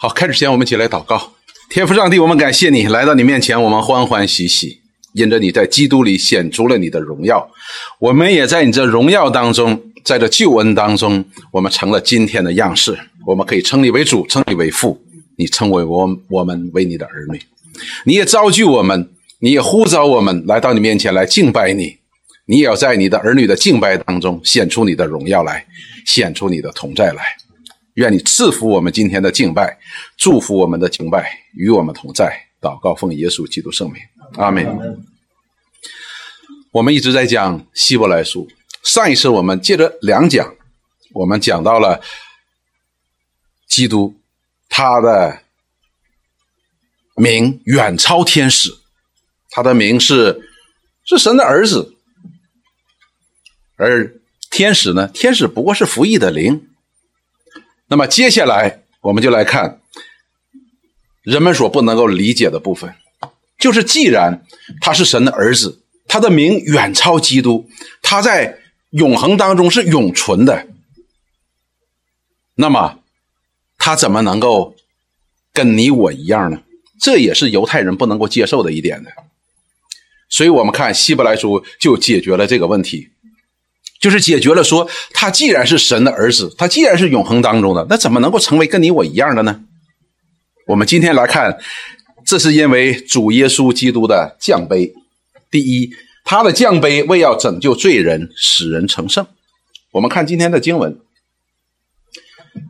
好，开始前我们一起来祷告。天父上帝，我们感谢你来到你面前，我们欢欢喜喜，因着你在基督里显出了你的荣耀，我们也在你这荣耀当中，在这救恩当中，我们成了今天的样式。我们可以称你为主，称你为父，你称为我我们为你的儿女，你也召聚我们，你也呼召我们来到你面前来敬拜你，你也要在你的儿女的敬拜当中显出你的荣耀来，显出你的同在来。愿你赐福我们今天的敬拜，祝福我们的敬拜与我们同在。祷告奉耶稣基督圣名，阿门。我们一直在讲希伯来书，上一次我们借着两讲，我们讲到了基督，他的名远超天使，他的名是是神的儿子，而天使呢，天使不过是服役的灵。那么接下来我们就来看人们所不能够理解的部分，就是既然他是神的儿子，他的名远超基督，他在永恒当中是永存的，那么他怎么能够跟你我一样呢？这也是犹太人不能够接受的一点的。所以我们看希伯来书就解决了这个问题。就是解决了，说他既然是神的儿子，他既然是永恒当中的，那怎么能够成为跟你我一样的呢？我们今天来看，这是因为主耶稣基督的降杯。第一，他的降杯为要拯救罪人，使人成圣。我们看今天的经文，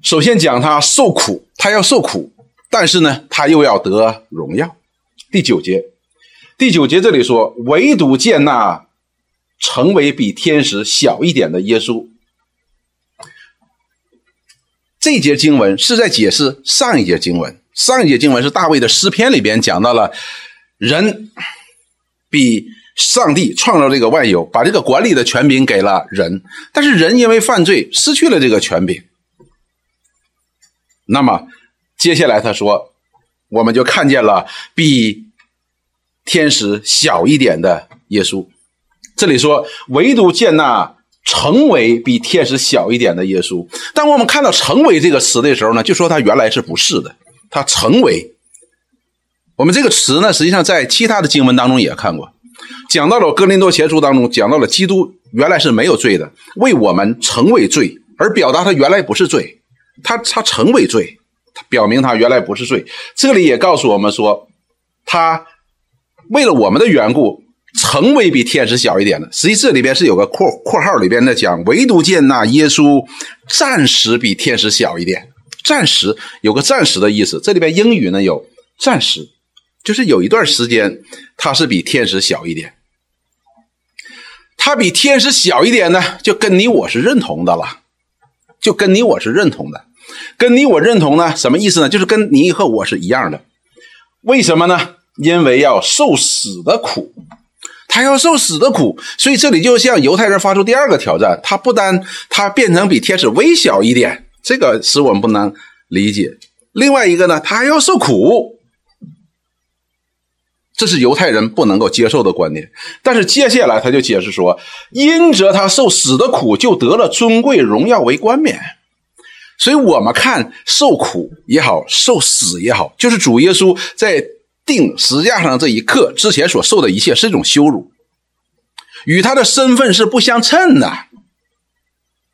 首先讲他受苦，他要受苦，但是呢，他又要得荣耀。第九节，第九节这里说，唯独见那。成为比天使小一点的耶稣，这节经文是在解释上一节经文。上一节经文是大卫的诗篇里边讲到了人比上帝创造这个万有，把这个管理的权柄给了人，但是人因为犯罪失去了这个权柄。那么接下来他说，我们就看见了比天使小一点的耶稣。这里说，唯独见那成为比天使小一点的耶稣。当我们看到“成为”这个词的时候呢，就说他原来是不是的。他成为，我们这个词呢，实际上在其他的经文当中也看过，讲到了《哥林多前书》当中，讲到了基督原来是没有罪的，为我们成为罪，而表达他原来不是罪，他他成为罪，表明他原来不是罪。这里也告诉我们说，他为了我们的缘故。成为比天使小一点的，实际这里边是有个括括号里边的讲，唯独见那耶稣暂时比天使小一点，暂时有个暂时的意思。这里边英语呢有暂时，就是有一段时间他是比天使小一点。他比天使小一点呢，就跟你我是认同的了，就跟你我是认同的，跟你我认同呢，什么意思呢？就是跟你和我是一样的。为什么呢？因为要受死的苦。他要受死的苦，所以这里就向犹太人发出第二个挑战。他不单他变成比天使微小一点，这个使我们不能理解。另外一个呢，他还要受苦，这是犹太人不能够接受的观念。但是接下来他就解释说，因着他受死的苦，就得了尊贵荣耀为冠冕。所以我们看受苦也好，受死也好，就是主耶稣在。定十字架上这一刻之前所受的一切是一种羞辱，与他的身份是不相称的，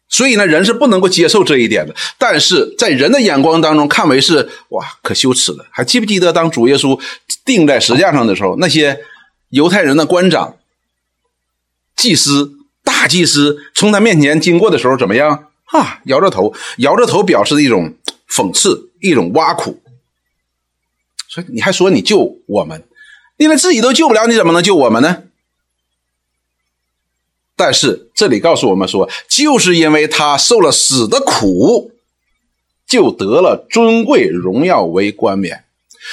所以呢，人是不能够接受这一点的。但是在人的眼光当中，看为是哇，可羞耻的。还记不记得当主耶稣钉在石架上的时候，那些犹太人的官长、祭司、大祭司从他面前经过的时候，怎么样啊？摇着头，摇着头，表示一种讽刺，一种挖苦。所以你还说你救我们，你连自己都救不了，你怎么能救我们呢？但是这里告诉我们说，就是因为他受了死的苦，就得了尊贵荣耀为冠冕。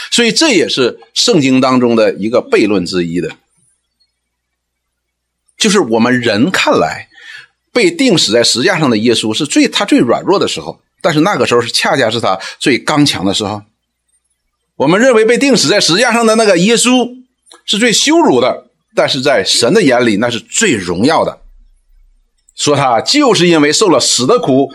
所以这也是圣经当中的一个悖论之一的，就是我们人看来被钉死在石架上的耶稣是最他最软弱的时候，但是那个时候是恰恰是他最刚强的时候。我们认为被钉死在石架上的那个耶稣是最羞辱的，但是在神的眼里那是最荣耀的。说他就是因为受了死的苦，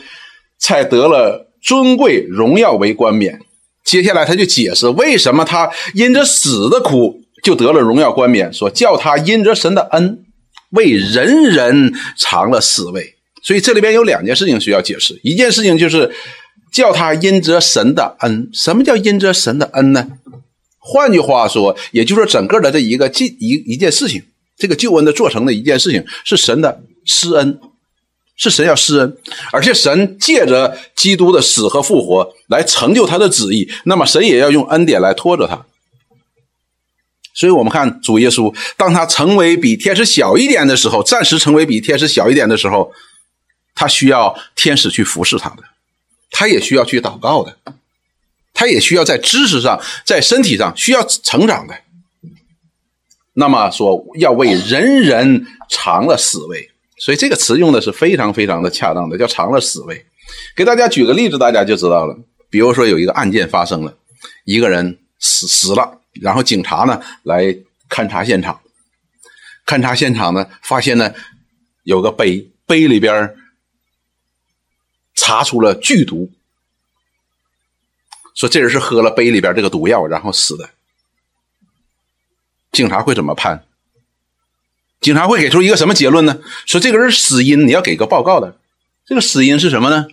才得了尊贵荣耀为冠冕。接下来他就解释为什么他因着死的苦就得了荣耀冠冕，说叫他因着神的恩为人人尝了死味。所以这里边有两件事情需要解释，一件事情就是叫他因着神的恩。什么叫因着神的恩呢？换句话说，也就是说整个的这一个一一一件事情，这个救恩的做成的一件事情是神的施恩。是神要施恩，而且神借着基督的死和复活来成就他的旨意，那么神也要用恩典来拖着他。所以，我们看主耶稣，当他成为比天使小一点的时候，暂时成为比天使小一点的时候，他需要天使去服侍他的，他也需要去祷告的，他也需要在知识上、在身体上需要成长的。那么说，要为人人尝了死味。所以这个词用的是非常非常的恰当的，叫尝了死味。给大家举个例子，大家就知道了。比如说有一个案件发生了，一个人死死了，然后警察呢来勘察现场，勘察现场呢发现呢有个杯，杯里边查出了剧毒，说这人是喝了杯里边这个毒药然后死的。警察会怎么判？警察会给出一个什么结论呢？说这个人死因你要给个报告的，这个死因是什么呢？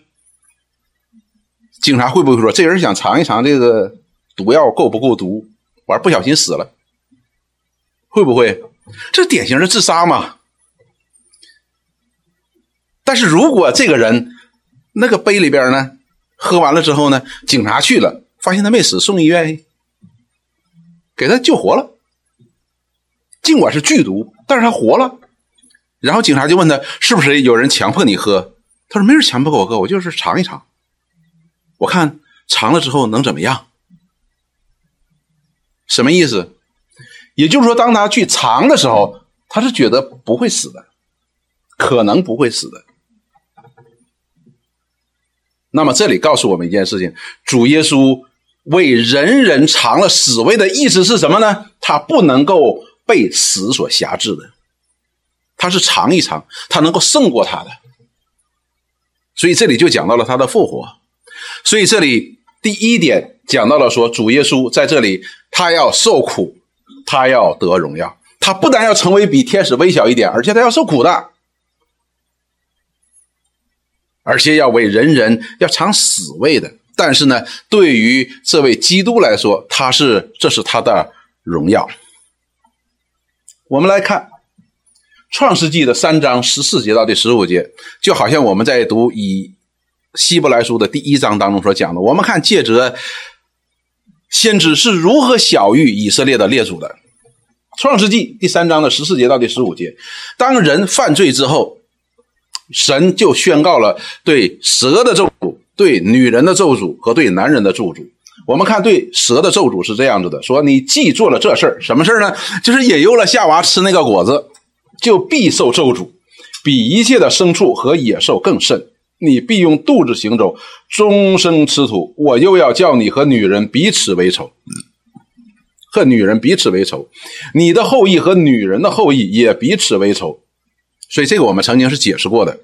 警察会不会说这人想尝一尝这个毒药够不够毒，完不小心死了？会不会？这典型的自杀嘛。但是如果这个人那个杯里边呢，喝完了之后呢，警察去了，发现他没死，送医院，给他救活了。尽管是剧毒，但是他活了。然后警察就问他：“是不是有人强迫你喝？”他说：“没人强迫我喝，我就是尝一尝，我看尝了之后能怎么样？”什么意思？也就是说，当他去尝的时候，他是觉得不会死的，可能不会死的。那么这里告诉我们一件事情：主耶稣为人人尝了死味的意思是什么呢？他不能够。被死所辖制的，他是尝一尝，他能够胜过他的，所以这里就讲到了他的复活。所以这里第一点讲到了说，主耶稣在这里，他要受苦，他要得荣耀，他不但要成为比天使微小一点，而且他要受苦的，而且要为人人要尝死味的。但是呢，对于这位基督来说，他是这是他的荣耀。我们来看《创世纪》的三章十四节到第十五节，就好像我们在读以希伯来书的第一章当中所讲的。我们看借着先知是如何晓谕以色列的列祖的，《创世纪》第三章的十四节到第十五节，当人犯罪之后，神就宣告了对蛇的咒诅、对女人的咒诅和对男人的咒诅。我们看对蛇的咒诅是这样子的：说你既做了这事儿，什么事儿呢？就是引诱了夏娃吃那个果子，就必受咒诅，比一切的牲畜和野兽更甚。你必用肚子行走，终生吃土。我又要叫你和女人彼此为仇，和女人彼此为仇，你的后裔和女人的后裔也彼此为仇。所以这个我们曾经是解释过的。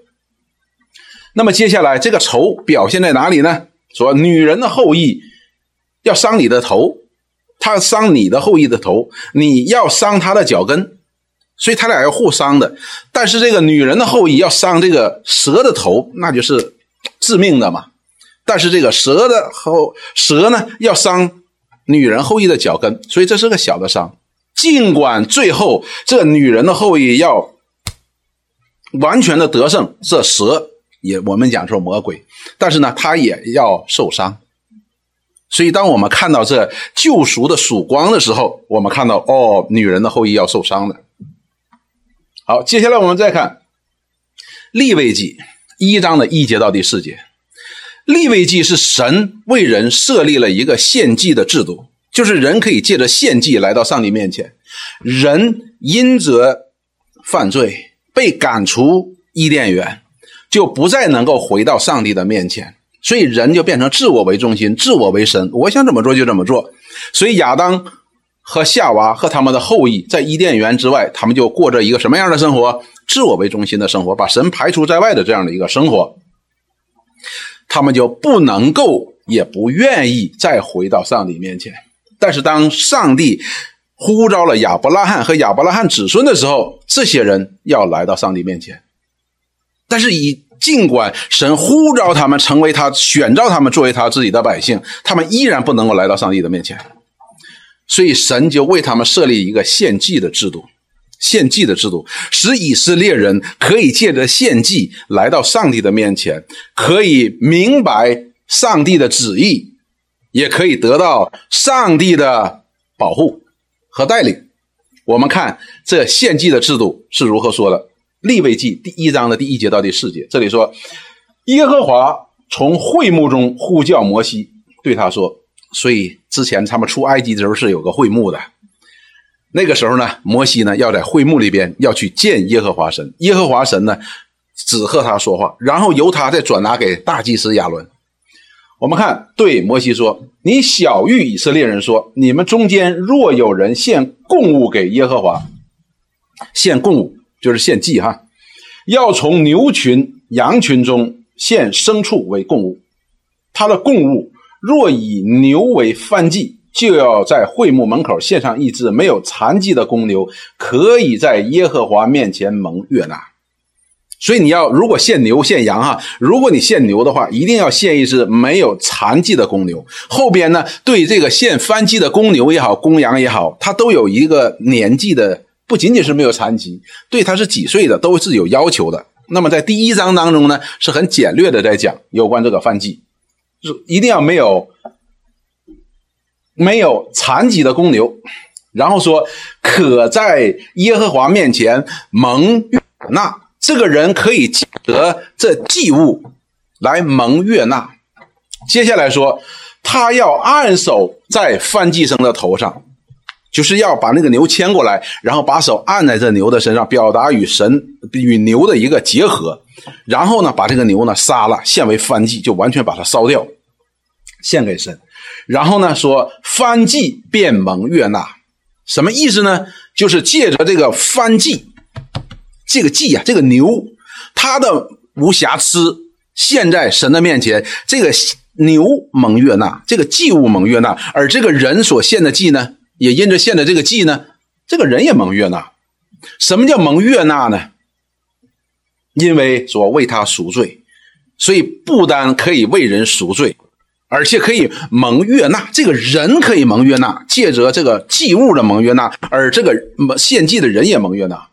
那么接下来这个仇表现在哪里呢？说女人的后裔。要伤你的头，他伤你的后裔的头，你要伤他的脚跟，所以他俩要互伤的。但是这个女人的后裔要伤这个蛇的头，那就是致命的嘛。但是这个蛇的后蛇呢，要伤女人后裔的脚跟，所以这是个小的伤。尽管最后这女人的后裔要完全的得胜，这蛇也我们讲说魔鬼，但是呢，他也要受伤。所以，当我们看到这救赎的曙光的时候，我们看到哦，女人的后裔要受伤的。好，接下来我们再看立位记一章的一节到第四节。立位记是神为人设立了一个献祭的制度，就是人可以借着献祭来到上帝面前。人因着犯罪被赶出伊甸园，就不再能够回到上帝的面前。所以人就变成自我为中心，自我为神，我想怎么做就怎么做。所以亚当和夏娃和他们的后裔在伊甸园之外，他们就过着一个什么样的生活？自我为中心的生活，把神排除在外的这样的一个生活。他们就不能够也不愿意再回到上帝面前。但是当上帝呼召了亚伯拉罕和亚伯拉罕子孙的时候，这些人要来到上帝面前。但是以尽管神呼召他们成为他选召他们作为他自己的百姓，他们依然不能够来到上帝的面前。所以神就为他们设立一个献祭的制度，献祭的制度使以色列人可以借着献祭来到上帝的面前，可以明白上帝的旨意，也可以得到上帝的保护和带领。我们看这献祭的制度是如何说的。立位记第一章的第一节到第四节，这里说，耶和华从会幕中呼叫摩西，对他说：“所以之前他们出埃及的时候是有个会幕的，那个时候呢，摩西呢要在会幕里边要去见耶和华神，耶和华神呢只和他说话，然后由他再转达给大祭司亚伦。我们看，对摩西说：你小谕以色列人说，你们中间若有人献供物给耶和华，献供物。”就是献祭哈，要从牛群、羊群中献牲畜为供物。他的供物若以牛为燔祭，就要在会幕门口献上一只没有残疾的公牛，可以在耶和华面前蒙悦纳。所以你要如果献牛献羊哈，如果你献牛的话，一定要献一只没有残疾的公牛。后边呢，对这个献燔祭的公牛也好，公羊也好，它都有一个年纪的。不仅仅是没有残疾，对他是几岁的都是有要求的。那么在第一章当中呢，是很简略的在讲有关这个犯祭，是一定要没有没有残疾的公牛，然后说可在耶和华面前蒙悦纳，这个人可以得这祭物来蒙悦纳。接下来说，他要按手在犯祭生的头上。就是要把那个牛牵过来，然后把手按在这牛的身上，表达与神与牛的一个结合。然后呢，把这个牛呢杀了，献为燔祭，就完全把它烧掉，献给神。然后呢，说燔祭便蒙悦纳，什么意思呢？就是借着这个燔祭，这个祭啊，这个牛它的无瑕疵，献在神的面前，这个牛蒙悦纳，这个祭物蒙悦纳，而这个人所献的祭呢？也因着献的这个祭呢，这个人也蒙悦纳。什么叫蒙悦纳呢？因为说为他赎罪，所以不单可以为人赎罪，而且可以蒙悦纳。这个人可以蒙悦纳，借着这个祭物的蒙悦纳，而这个献祭的人也蒙悦纳。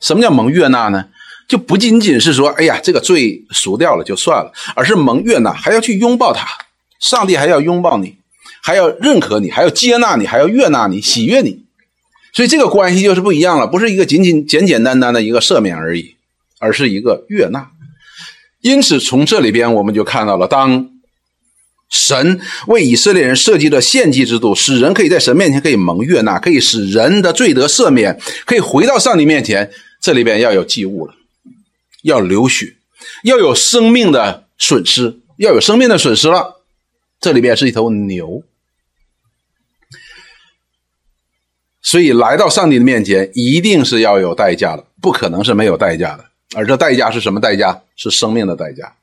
什么叫蒙悦纳呢？就不仅仅是说，哎呀，这个罪赎掉了就算了，而是蒙悦纳，还要去拥抱他，上帝还要拥抱你。还要认可你，还要接纳你，还要悦纳你，喜悦你，所以这个关系就是不一样了，不是一个仅仅简简单单的一个赦免而已，而是一个悦纳。因此，从这里边我们就看到了，当神为以色列人设计的献祭制度，使人可以在神面前可以蒙悦纳，可以使人的罪得赦免，可以回到上帝面前。这里边要有祭物了，要流血，要有生命的损失，要有生命的损失了。这里边是一头牛。所以来到上帝的面前，一定是要有代价的，不可能是没有代价的。而这代价是什么代价？是生命的代价。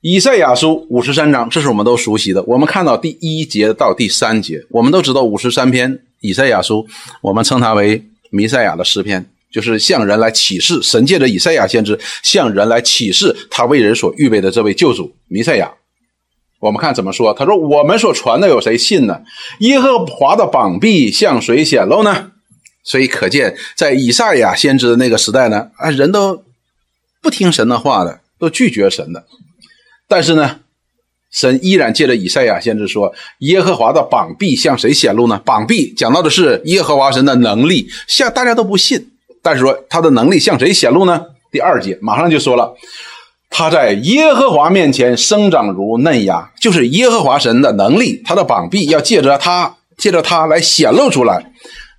以赛亚书五十三章，这是我们都熟悉的。我们看到第一节到第三节，我们都知道五十三篇以赛亚书，我们称它为弥赛亚的诗篇，就是向人来启示神借着以赛亚先知向人来启示他为人所预备的这位救主弥赛亚。我们看怎么说？他说：“我们所传的有谁信呢？耶和华的膀臂向谁显露呢？”所以可见，在以赛亚先知的那个时代呢，啊，人都不听神的话的，都拒绝神的。但是呢，神依然借着以赛亚先知说：“耶和华的膀臂向谁显露呢？”膀臂讲到的是耶和华神的能力，向大家都不信。但是说他的能力向谁显露呢？第二节马上就说了。他在耶和华面前生长如嫩芽，就是耶和华神的能力，他的膀臂要借着他，借着他来显露出来。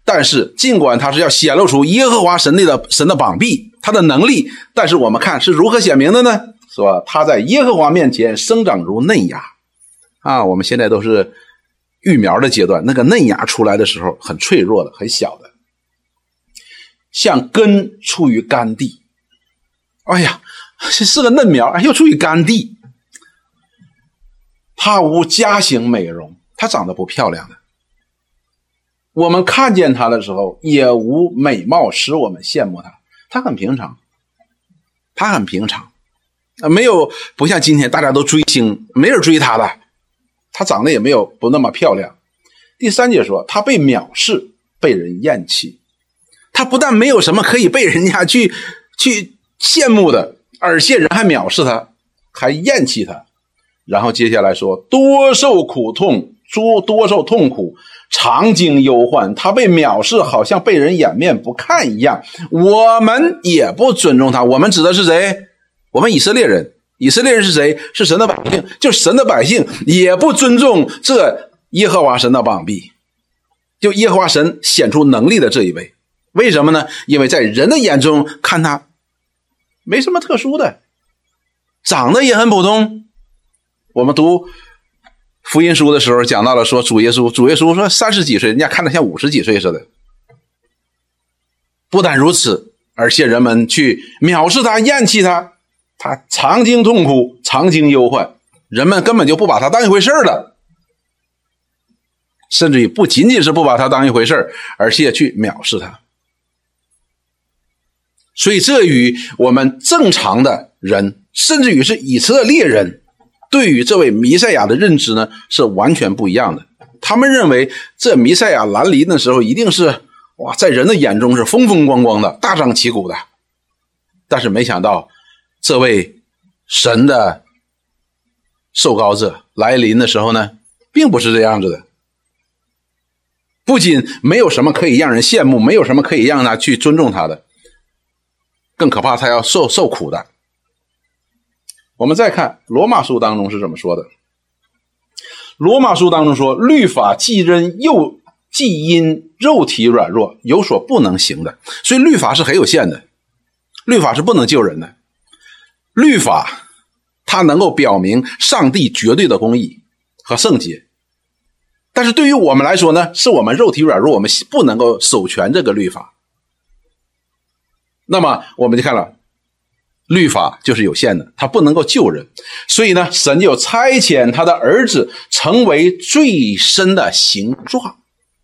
但是，尽管他是要显露出耶和华神力的神的膀臂，他的能力，但是我们看是如何显明的呢？说他在耶和华面前生长如嫩芽啊，我们现在都是育苗的阶段，那个嫩芽出来的时候很脆弱的，很小的，像根出于干地。哎呀！是是个嫩苗，又处于干地。他无家型美容，他长得不漂亮的。我们看见他的时候，也无美貌使我们羡慕他。他很平常，他很平常，啊，没有不像今天大家都追星，没人追他的。他长得也没有不那么漂亮。第三节说，他被藐视，被人厌弃。他不但没有什么可以被人家去去羡慕的，而且人还藐视他，还厌弃他。然后接下来说，多受苦痛，多多受痛苦。常经忧患，他被藐视，好像被人掩面不看一样。我们也不尊重他。我们指的是谁？我们以色列人。以色列人是谁？是神的百姓，就神的百姓也不尊重这耶和华神的膀臂，就耶和华神显出能力的这一位。为什么呢？因为在人的眼中看他没什么特殊的，长得也很普通。我们读。福音书的时候讲到了，说主耶稣，主耶稣说三十几岁，人家看着像五十几岁似的。不但如此，而且人们去藐视他、厌弃他，他常经痛苦，常经忧患，人们根本就不把他当一回事了，甚至于不仅仅是不把他当一回事而且去藐视他。所以，这与我们正常的人，甚至于是以色列人。对于这位弥赛亚的认知呢，是完全不一样的。他们认为这弥赛亚来临的时候，一定是哇，在人的眼中是风风光光的、大张旗鼓的。但是没想到，这位神的受膏者来临的时候呢，并不是这样子的。不仅没有什么可以让人羡慕，没有什么可以让他去尊重他的，更可怕，他要受受苦的。我们再看罗马书当中是怎么说的？罗马书当中说，律法既因又既因肉体软弱有所不能行的，所以律法是很有限的，律法是不能救人的。律法它能够表明上帝绝对的公义和圣洁，但是对于我们来说呢，是我们肉体软弱，我们不能够守全这个律法。那么我们就看了。律法就是有限的，它不能够救人，所以呢，神就差遣他的儿子成为最深的形状。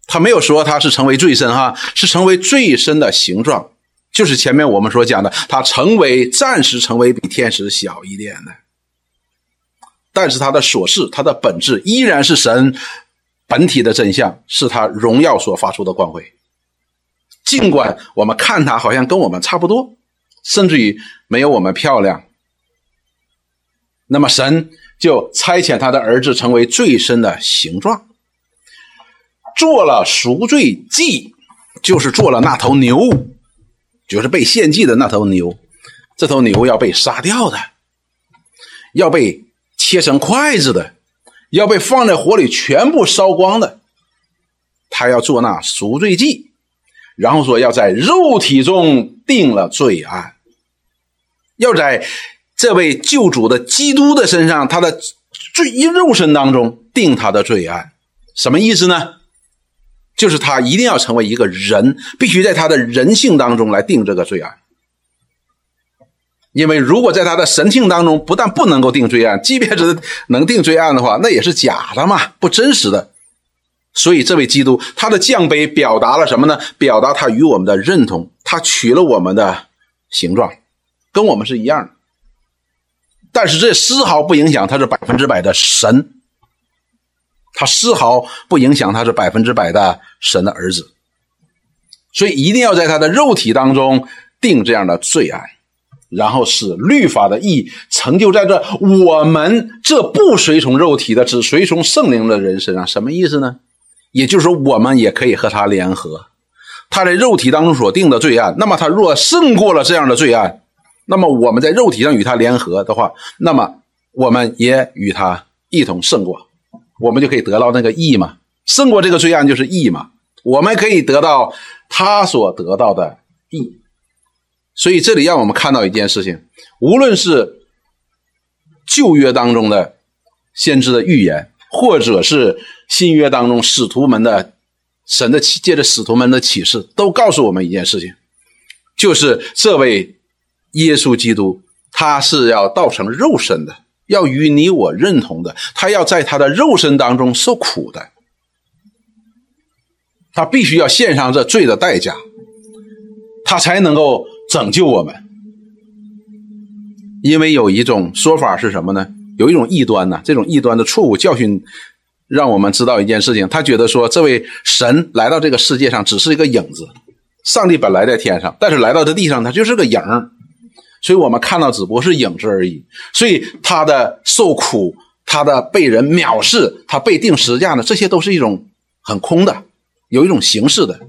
他没有说他是成为最深哈，是成为最深的形状，就是前面我们所讲的，他成为暂时成为比天使小一点的，但是他的所事，他的本质依然是神本体的真相，是他荣耀所发出的光辉。尽管我们看他好像跟我们差不多。甚至于没有我们漂亮，那么神就差遣他的儿子成为最深的形状，做了赎罪祭，就是做了那头牛，就是被献祭的那头牛。这头牛要被杀掉的，要被切成筷子的，要被放在火里全部烧光的。他要做那赎罪祭，然后说要在肉体中定了罪案。要在这位救主的基督的身上，他的罪肉身当中定他的罪案，什么意思呢？就是他一定要成为一个人，必须在他的人性当中来定这个罪案。因为如果在他的神性当中，不但不能够定罪案，即便是能定罪案的话，那也是假的嘛，不真实的。所以这位基督他的降杯表达了什么呢？表达他与我们的认同，他取了我们的形状。跟我们是一样的，但是这丝毫不影响他是百分之百的神，他丝毫不影响他是百分之百的神的儿子，所以一定要在他的肉体当中定这样的罪案，然后使律法的义成就在这我们这不随从肉体的，只随从圣灵的人身上。什么意思呢？也就是说，我们也可以和他联合，他在肉体当中所定的罪案，那么他若胜过了这样的罪案。那么我们在肉体上与他联合的话，那么我们也与他一同胜过，我们就可以得到那个义嘛？胜过这个罪案就是义嘛？我们可以得到他所得到的义。所以这里让我们看到一件事情：无论是旧约当中的先知的预言，或者是新约当中使徒们的神的借着使徒们的启示，都告诉我们一件事情，就是这位。耶稣基督，他是要道成肉身的，要与你我认同的，他要在他的肉身当中受苦的，他必须要献上这罪的代价，他才能够拯救我们。因为有一种说法是什么呢？有一种异端呢，这种异端的错误教训，让我们知道一件事情：他觉得说，这位神来到这个世界上只是一个影子，上帝本来在天上，但是来到这地上，他就是个影儿。所以我们看到只不过是影子而已。所以他的受苦，他的被人藐视，他被定十字架呢，这些都是一种很空的，有一种形式的。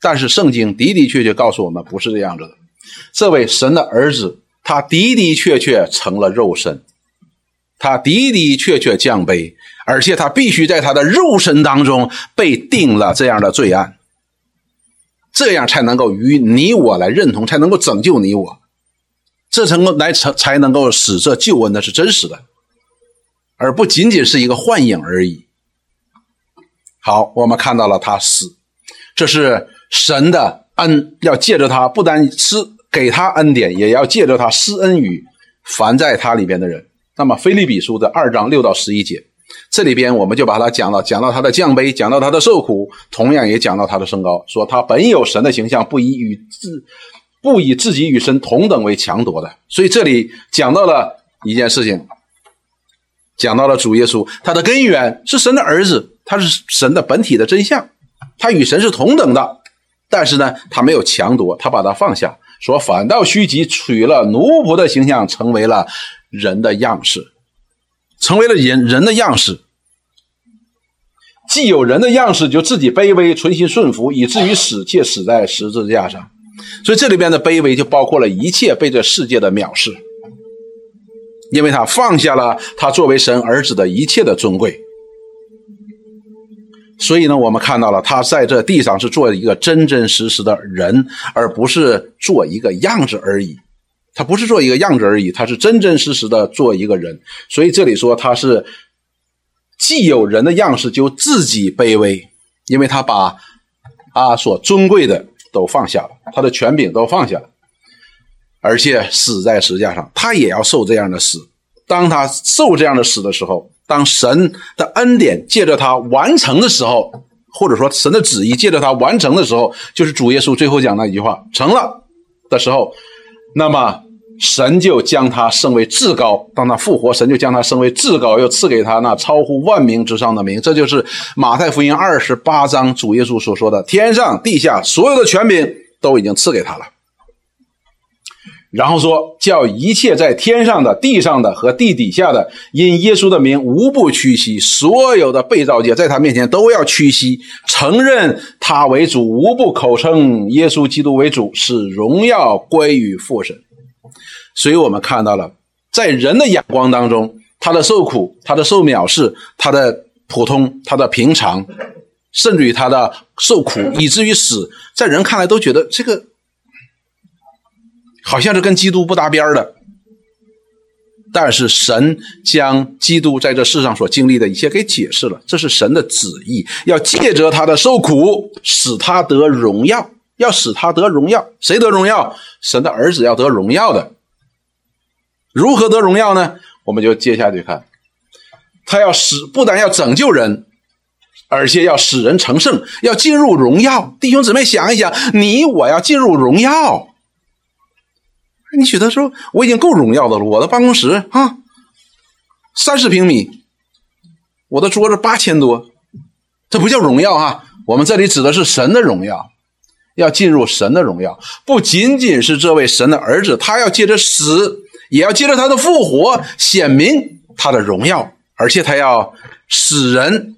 但是圣经的的确确告诉我们，不是这样子的。这位神的儿子，他的的确确成了肉身，他的的确确降卑，而且他必须在他的肉身当中被定了这样的罪案。这样才能够与你我来认同，才能够拯救你我，这才能来成才能够使这救恩的是真实的，而不仅仅是一个幻影而已。好，我们看到了他死，这是神的恩，要借着他，不单施给他恩典，也要借着他施恩于凡在他里边的人。那么，菲利比书的二章六到十一节。这里边我们就把它讲到，讲到他的降卑，讲到他的受苦，同样也讲到他的升高。说他本有神的形象，不以与自不以自己与神同等为强夺的。所以这里讲到了一件事情，讲到了主耶稣，他的根源是神的儿子，他是神的本体的真相，他与神是同等的。但是呢，他没有强夺，他把他放下，说反倒虚极，取了奴仆的形象，成为了人的样式。成为了人人的样式，既有人的样式，就自己卑微，存心顺服，以至于死，且死在十字架上。所以这里边的卑微，就包括了一切被这世界的藐视，因为他放下了他作为神儿子的一切的尊贵。所以呢，我们看到了他在这地上是做一个真真实实的人，而不是做一个样子而已。他不是做一个样子而已，他是真真实实的做一个人。所以这里说他是既有人的样式，就自己卑微，因为他把啊所尊贵的都放下了，他的权柄都放下了，而且死在石架上，他也要受这样的死。当他受这样的死的时候，当神的恩典借着他完成的时候，或者说神的旨意借着他完成的时候，就是主耶稣最后讲那一句话成了的时候，那么。神就将他升为至高，当他复活，神就将他升为至高，又赐给他那超乎万名之上的名。这就是马太福音二十八章主耶稣所说的：“天上地下所有的权柄都已经赐给他了。”然后说：“叫一切在天上的、地上的和地底下的，因耶稣的名无不屈膝；所有的被造界在他面前都要屈膝，承认他为主，无不口称耶稣基督为主，使荣耀归于父神。”所以我们看到了，在人的眼光当中，他的受苦，他的受藐视，他的普通，他的平常，甚至于他的受苦，以至于死，在人看来都觉得这个好像是跟基督不搭边的。但是神将基督在这世上所经历的一切给解释了，这是神的旨意，要借着他的受苦，使他得荣耀，要使他得荣耀。谁得荣耀？神的儿子要得荣耀的。如何得荣耀呢？我们就接下去看，他要使不但要拯救人，而且要使人成圣，要进入荣耀。弟兄姊妹，想一想，你我要进入荣耀，你觉得说我已经够荣耀的了？我的办公室啊，三十平米，我的桌子八千多，这不叫荣耀啊！我们这里指的是神的荣耀，要进入神的荣耀，不仅仅是这位神的儿子，他要借着死。也要借着他的复活显明他的荣耀，而且他要使人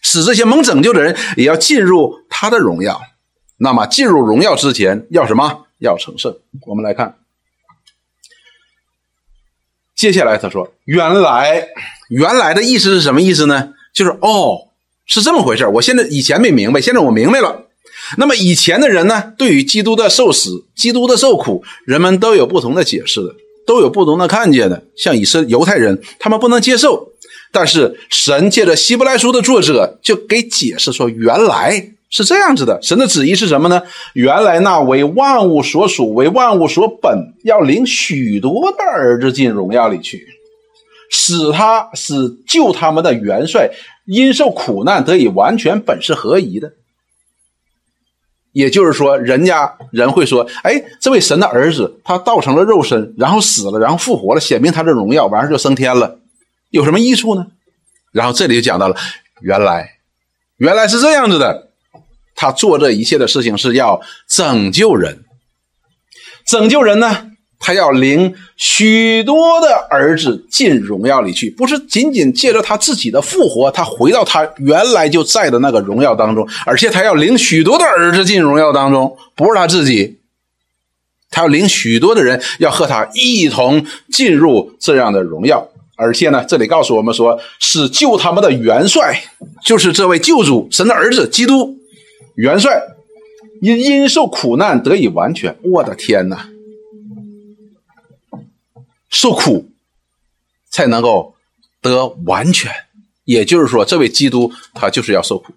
使这些蒙拯救的人也要进入他的荣耀。那么进入荣耀之前要什么？要成圣。我们来看，接下来他说：“原来原来的意思是什么意思呢？就是哦，是这么回事我现在以前没明白，现在我明白了。那么以前的人呢，对于基督的受死、基督的受苦，人们都有不同的解释的。”都有不同的看见的，像以色犹太人，他们不能接受，但是神借着希伯来书的作者就给解释说，原来是这样子的。神的旨意是什么呢？原来那为万物所属、为万物所本，要领许多的儿子进荣耀里去，使他使救他们的元帅因受苦难得以完全，本是合宜的。也就是说，人家人会说：“哎，这位神的儿子，他道成了肉身，然后死了，然后复活了，显明他的荣耀，完事就升天了，有什么益处呢？”然后这里就讲到了，原来，原来是这样子的，他做这一切的事情是要拯救人，拯救人呢。他要领许多的儿子进荣耀里去，不是仅仅借着他自己的复活，他回到他原来就在的那个荣耀当中，而且他要领许多的儿子进荣耀当中，不是他自己，他要领许多的人要和他一同进入这样的荣耀，而且呢，这里告诉我们说，是救他们的元帅，就是这位救主神的儿子基督元帅，因因受苦难得以完全。我的天哪！受苦才能够得完全，也就是说，这位基督他就是要受苦。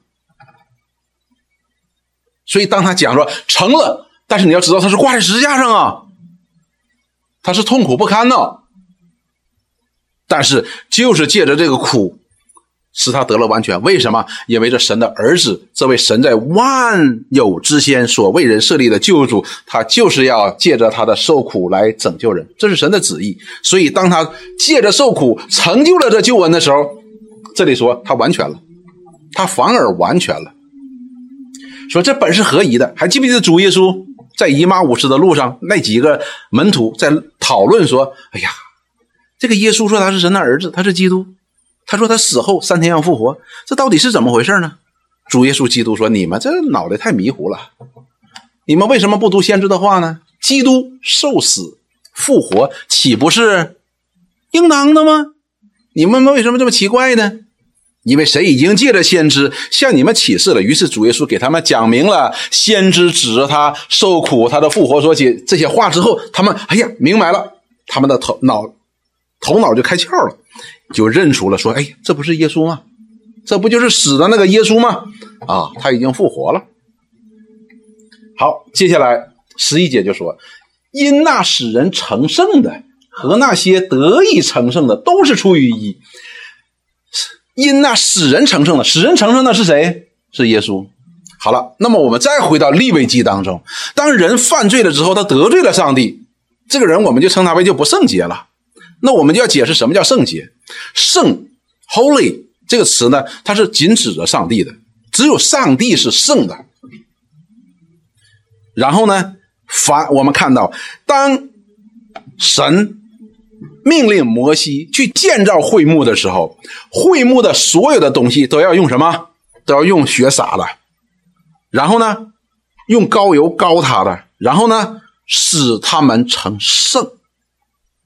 所以，当他讲说成了，但是你要知道，他是挂在十字架上啊，他是痛苦不堪的，但是就是借着这个苦。使他得了完全，为什么？因为这神的儿子，这位神在万有之先所为人设立的救主，他就是要借着他的受苦来拯救人，这是神的旨意。所以，当他借着受苦成就了这救恩的时候，这里说他完全了，他反而完全了。说这本是合宜的，还记不记得主耶稣在姨妈五斯的路上，那几个门徒在讨论说：“哎呀，这个耶稣说他是神的儿子，他是基督。”他说他死后三天要复活，这到底是怎么回事呢？主耶稣基督说：“你们这脑袋太迷糊了，你们为什么不读先知的话呢？基督受死复活，岂不是应当的吗？你们为什么这么奇怪呢？因为谁已经借着先知向你们启示了，于是主耶稣给他们讲明了先知指着他受苦、他的复活说起这些话之后，他们哎呀明白了，他们的头脑头脑就开窍了。”就认出了，说：“哎，这不是耶稣吗？这不就是死的那个耶稣吗？啊，他已经复活了。”好，接下来十一节就说：“因那使人成圣的和那些得以成圣的，都是出于一。因那使人成圣的，使人成圣的是谁？是耶稣。好了，那么我们再回到立位记当中，当人犯罪了之后，他得罪了上帝，这个人我们就称他为就不圣洁了。那我们就要解释什么叫圣洁。”圣，holy 这个词呢，它是仅指着上帝的，只有上帝是圣的。然后呢，凡我们看到，当神命令摩西去建造会幕的时候，会幕的所有的东西都要用什么？都要用血洒的。然后呢，用膏油膏它的。然后呢，使他们成圣。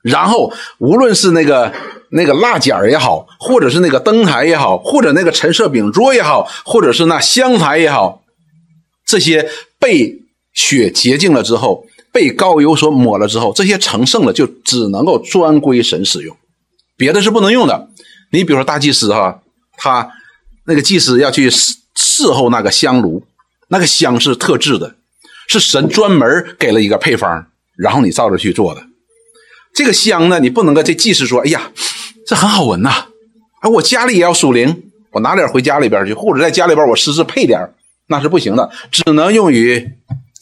然后无论是那个。那个蜡剪也好，或者是那个灯台也好，或者那个陈设饼桌也好，或者是那香台也好，这些被血洁净了之后，被膏油所抹了之后，这些成圣了就只能够专归神使用，别的是不能用的。你比如说大祭司哈，他那个祭司要去伺候那个香炉，那个香是特制的，是神专门给了一个配方，然后你照着去做的。这个香呢，你不能跟这祭司说，哎呀。这很好闻呐！哎，我家里也要属灵，我拿点回家里边去，或者在家里边我私自配点那是不行的，只能用于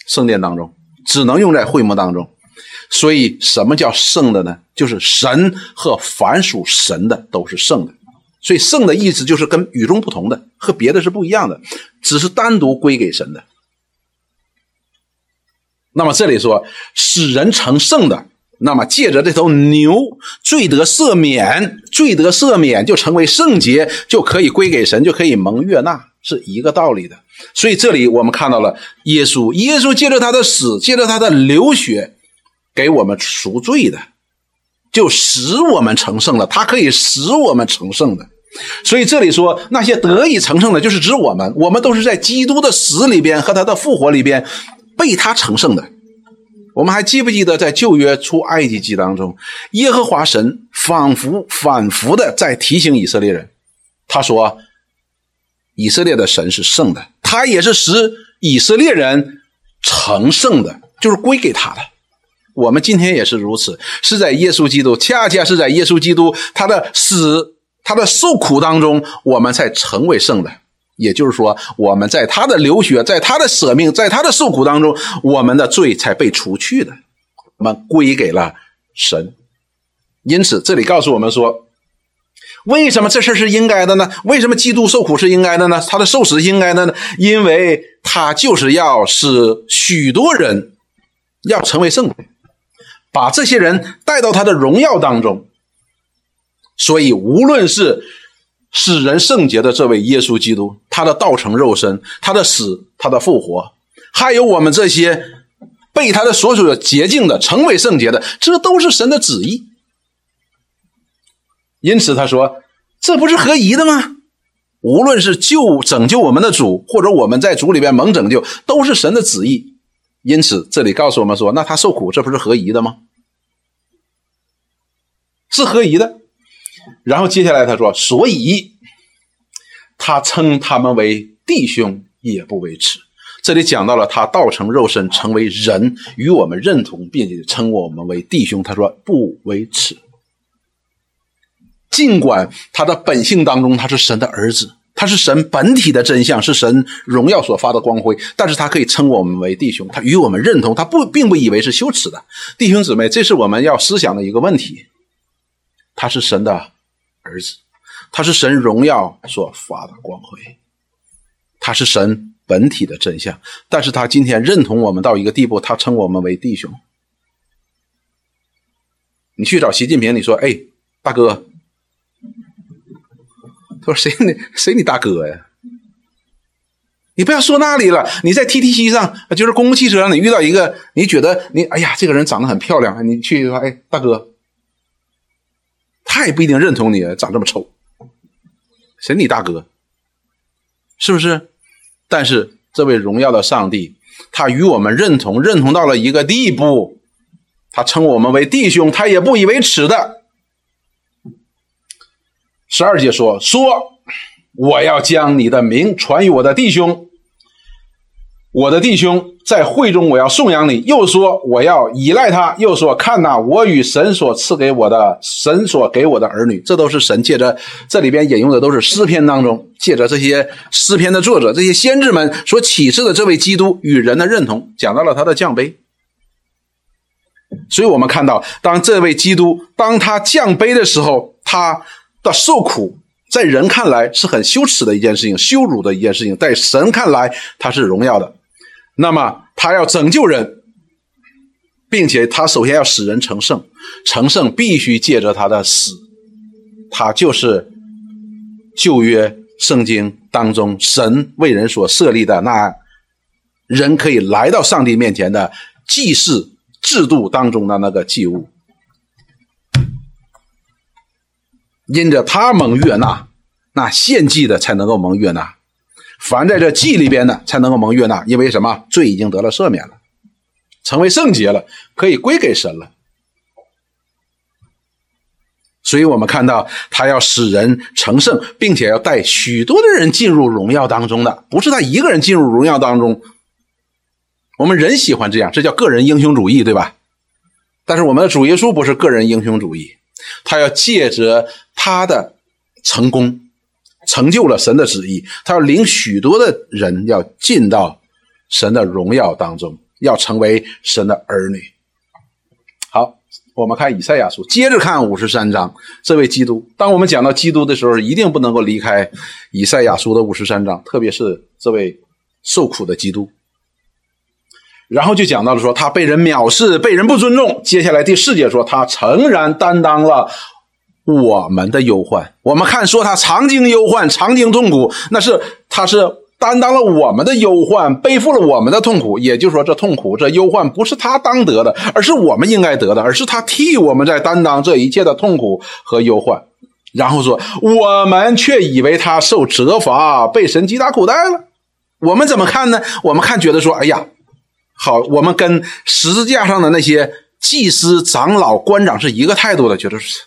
圣殿当中，只能用在会幕当中。所以，什么叫圣的呢？就是神和凡属神的都是圣的。所以，圣的意思就是跟与众不同的，和别的是不一样的，只是单独归给神的。那么这里说使人成圣的。那么，借着这头牛罪得赦免，罪得赦免就成为圣洁，就可以归给神，就可以蒙悦纳，是一个道理的。所以这里我们看到了耶稣，耶稣借着他的死，借着他的流血，给我们赎罪的，就使我们成圣了。他可以使我们成圣的。所以这里说那些得以成圣的，就是指我们，我们都是在基督的死里边和他的复活里边被他成圣的。我们还记不记得在旧约出埃及记当中，耶和华神仿佛反复的在提醒以色列人，他说：“以色列的神是圣的，他也是使以色列人成圣的，就是归给他的。我们今天也是如此，是在耶稣基督，恰恰是在耶稣基督他的死、他的受苦当中，我们才成为圣的。也就是说，我们在他的流血、在他的舍命、在他的受苦当中，我们的罪才被除去的，我们归给了神。因此，这里告诉我们说，为什么这事是应该的呢？为什么基督受苦是应该的呢？他的受死应该的呢？因为他就是要使许多人要成为圣。把这些人带到他的荣耀当中，所以无论是使人圣洁的这位耶稣基督，他的道成肉身，他的死，他的复活，还有我们这些被他的所有洁净的，成为圣洁的，这都是神的旨意。因此他说：“这不是合宜的吗？无论是救拯救我们的主，或者我们在主里边蒙拯救，都是神的旨意。因此这里告诉我们说，那他受苦，这不是合宜的吗？”是合宜的，然后接下来他说，所以他称他们为弟兄也不为耻。这里讲到了他道成肉身，成为人，与我们认同，并且称我们为弟兄。他说不为耻，尽管他的本性当中他是神的儿子，他是神本体的真相，是神荣耀所发的光辉，但是他可以称我们为弟兄，他与我们认同，他不并不以为是羞耻的。弟兄姊妹，这是我们要思想的一个问题。他是神的儿子，他是神荣耀所发的光辉，他是神本体的真相。但是他今天认同我们到一个地步，他称我们为弟兄。你去找习近平，你说：“哎，大哥。”他说：“谁你谁你大哥呀？你不要说那里了。你在 T T C 上，就是公共汽车上，你遇到一个，你觉得你哎呀，这个人长得很漂亮，你去说：哎，大哥。”他也不一定认同你长这么丑，谁你大哥？是不是？但是这位荣耀的上帝，他与我们认同，认同到了一个地步，他称我们为弟兄，他也不以为耻的。十二节说说，我要将你的名传于我的弟兄，我的弟兄。在会中，我要颂扬你；又说我要依赖他；又说看呐，我与神所赐给我的，神所给我的儿女，这都是神借着这里边引用的都是诗篇当中，借着这些诗篇的作者，这些先知们所启示的这位基督与人的认同，讲到了他的降卑。所以我们看到，当这位基督当他降卑的时候，他的受苦在人看来是很羞耻的一件事情，羞辱的一件事情，在神看来他是荣耀的。那么他要拯救人，并且他首先要使人成圣，成圣必须借着他的死，他就是旧约圣经当中神为人所设立的那人可以来到上帝面前的祭祀制度当中的那个祭物，因着他蒙悦纳，那献祭的才能够蒙悦纳。凡在这祭里边的，才能够蒙悦纳，因为什么？罪已经得了赦免了，成为圣洁了，可以归给神了。所以我们看到，他要使人成圣，并且要带许多的人进入荣耀当中的，不是他一个人进入荣耀当中。我们人喜欢这样，这叫个人英雄主义，对吧？但是我们的主耶稣不是个人英雄主义，他要借着他的成功。成就了神的旨意，他要领许多的人要进到神的荣耀当中，要成为神的儿女。好，我们看以赛亚书，接着看五十三章。这位基督，当我们讲到基督的时候，一定不能够离开以赛亚书的五十三章，特别是这位受苦的基督。然后就讲到了说，他被人藐视，被人不尊重。接下来第四节说，他诚然担当了。我们的忧患，我们看说他常经忧患，常经痛苦，那是他是担当了我们的忧患，背负了我们的痛苦。也就是说，这痛苦、这忧患不是他当得的，而是我们应该得的，而是他替我们在担当这一切的痛苦和忧患。然后说，我们却以为他受责罚，被神击打苦待了。我们怎么看呢？我们看觉得说，哎呀，好，我们跟十字架上的那些祭司、长老、官长是一个态度的，觉得是。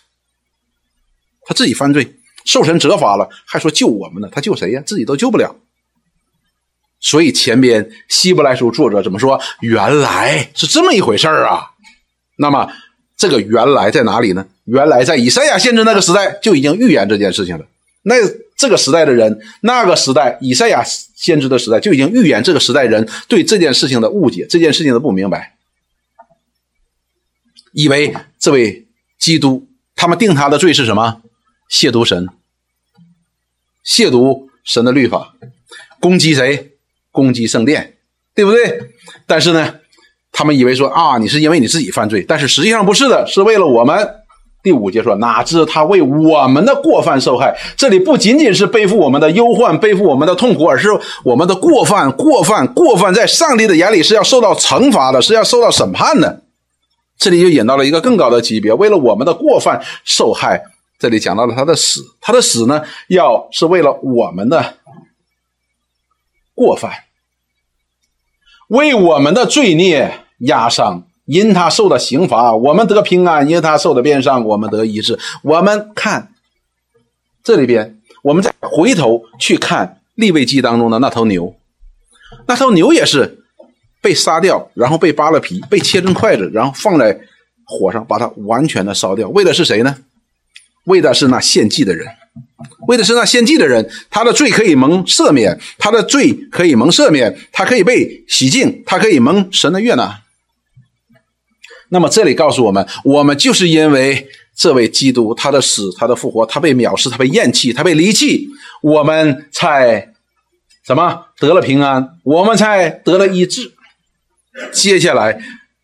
他自己犯罪，受神责罚了，还说救我们呢？他救谁呀？自己都救不了。所以前边希伯来书作者怎么说？原来是这么一回事儿啊。那么这个原来在哪里呢？原来在以赛亚先知那个时代就已经预言这件事情了。那这个时代的人，那个时代以赛亚先知的时代就已经预言这个时代人对这件事情的误解，这件事情的不明白，以为这位基督，他们定他的罪是什么？亵渎神，亵渎神的律法，攻击谁？攻击圣殿，对不对？但是呢，他们以为说啊，你是因为你自己犯罪，但是实际上不是的，是为了我们。第五节说，哪知他为我们的过犯受害。这里不仅仅是背负我们的忧患，背负我们的痛苦，而是我们的过犯，过犯，过犯，在上帝的眼里是要受到惩罚的，是要受到审判的。这里就引到了一个更高的级别，为了我们的过犯受害。这里讲到了他的死，他的死呢，要是为了我们的过犯，为我们的罪孽压伤。因他受的刑罚，我们得平安；因他受的鞭伤，我们得医治。我们看这里边，我们再回头去看立位记当中的那头牛，那头牛也是被杀掉，然后被扒了皮，被切成筷子，然后放在火上，把它完全的烧掉。为的是谁呢？为的是那献祭的人，为的是那献祭的人，他的罪可以蒙赦免，他的罪可以蒙赦免，他可以被洗净，他可以蒙神的悦纳。那么这里告诉我们，我们就是因为这位基督他的死、他的复活，他被藐视、他被厌弃、他被离弃，我们才什么得了平安，我们才得了医治。接下来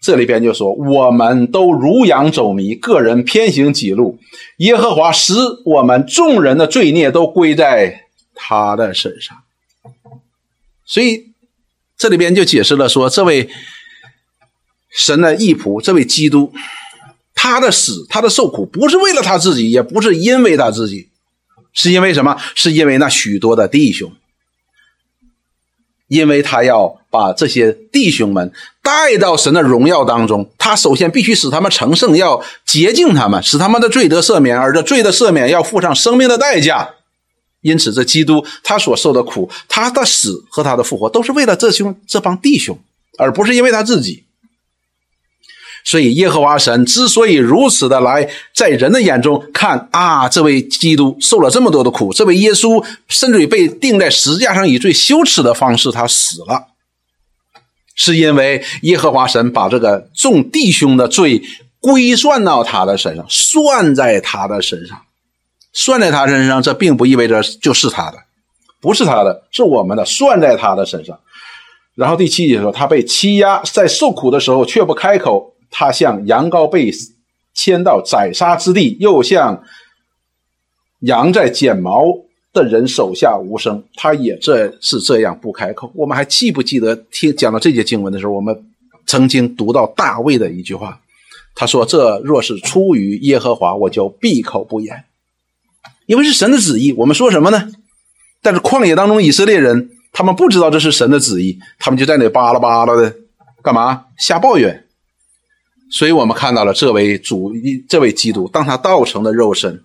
这里边就说，我们都如羊走迷，个人偏行己路，耶和华使我们众人的罪孽都归在他的身上。所以这里边就解释了说，这位。神的义仆，这位基督，他的死，他的受苦，不是为了他自己，也不是因为他自己，是因为什么？是因为那许多的弟兄，因为他要把这些弟兄们带到神的荣耀当中，他首先必须使他们成圣，要洁净他们，使他们的罪得赦免，而这罪的赦免要付上生命的代价。因此，这基督他所受的苦，他的死和他的复活，都是为了这兄这帮弟兄，而不是因为他自己。所以，耶和华神之所以如此的来，在人的眼中看啊，这位基督受了这么多的苦，这位耶稣甚至于被钉在石架上以最羞耻的方式他死了，是因为耶和华神把这个众弟兄的罪归算到他的身上，算在他的身上，算在他身上，这并不意味着就是他的，不是他的，是我们的，算在他的身上。然后第七节说，他被欺压，在受苦的时候却不开口。他像羊羔被牵到宰杀之地，又像羊在剪毛的人手下无声。他也这是这样不开口。我们还记不记得听讲到这节经文的时候，我们曾经读到大卫的一句话，他说：“这若是出于耶和华，我就闭口不言，因为是神的旨意。”我们说什么呢？但是旷野当中以色列人，他们不知道这是神的旨意，他们就在那巴拉巴拉的干嘛？瞎抱怨。所以我们看到了这位主，这位基督，当他道成的肉身，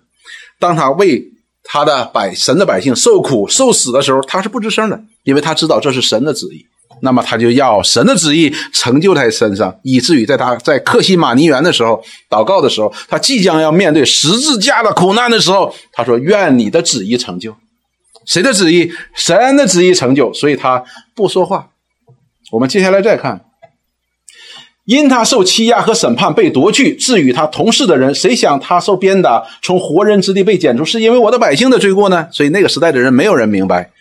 当他为他的百神的百姓受苦受死的时候，他是不吱声的，因为他知道这是神的旨意。那么他就要神的旨意成就在身上，以至于在他在克西马尼园的时候祷告的时候，他即将要面对十字架的苦难的时候，他说：“愿你的旨意成就。”谁的旨意？神的旨意成就。所以他不说话。我们接下来再看。因他受欺压和审判被夺去，至于他同事的人，谁想他受鞭打，从活人之地被剪除，是因为我的百姓的罪过呢？所以那个时代的人没有人明白，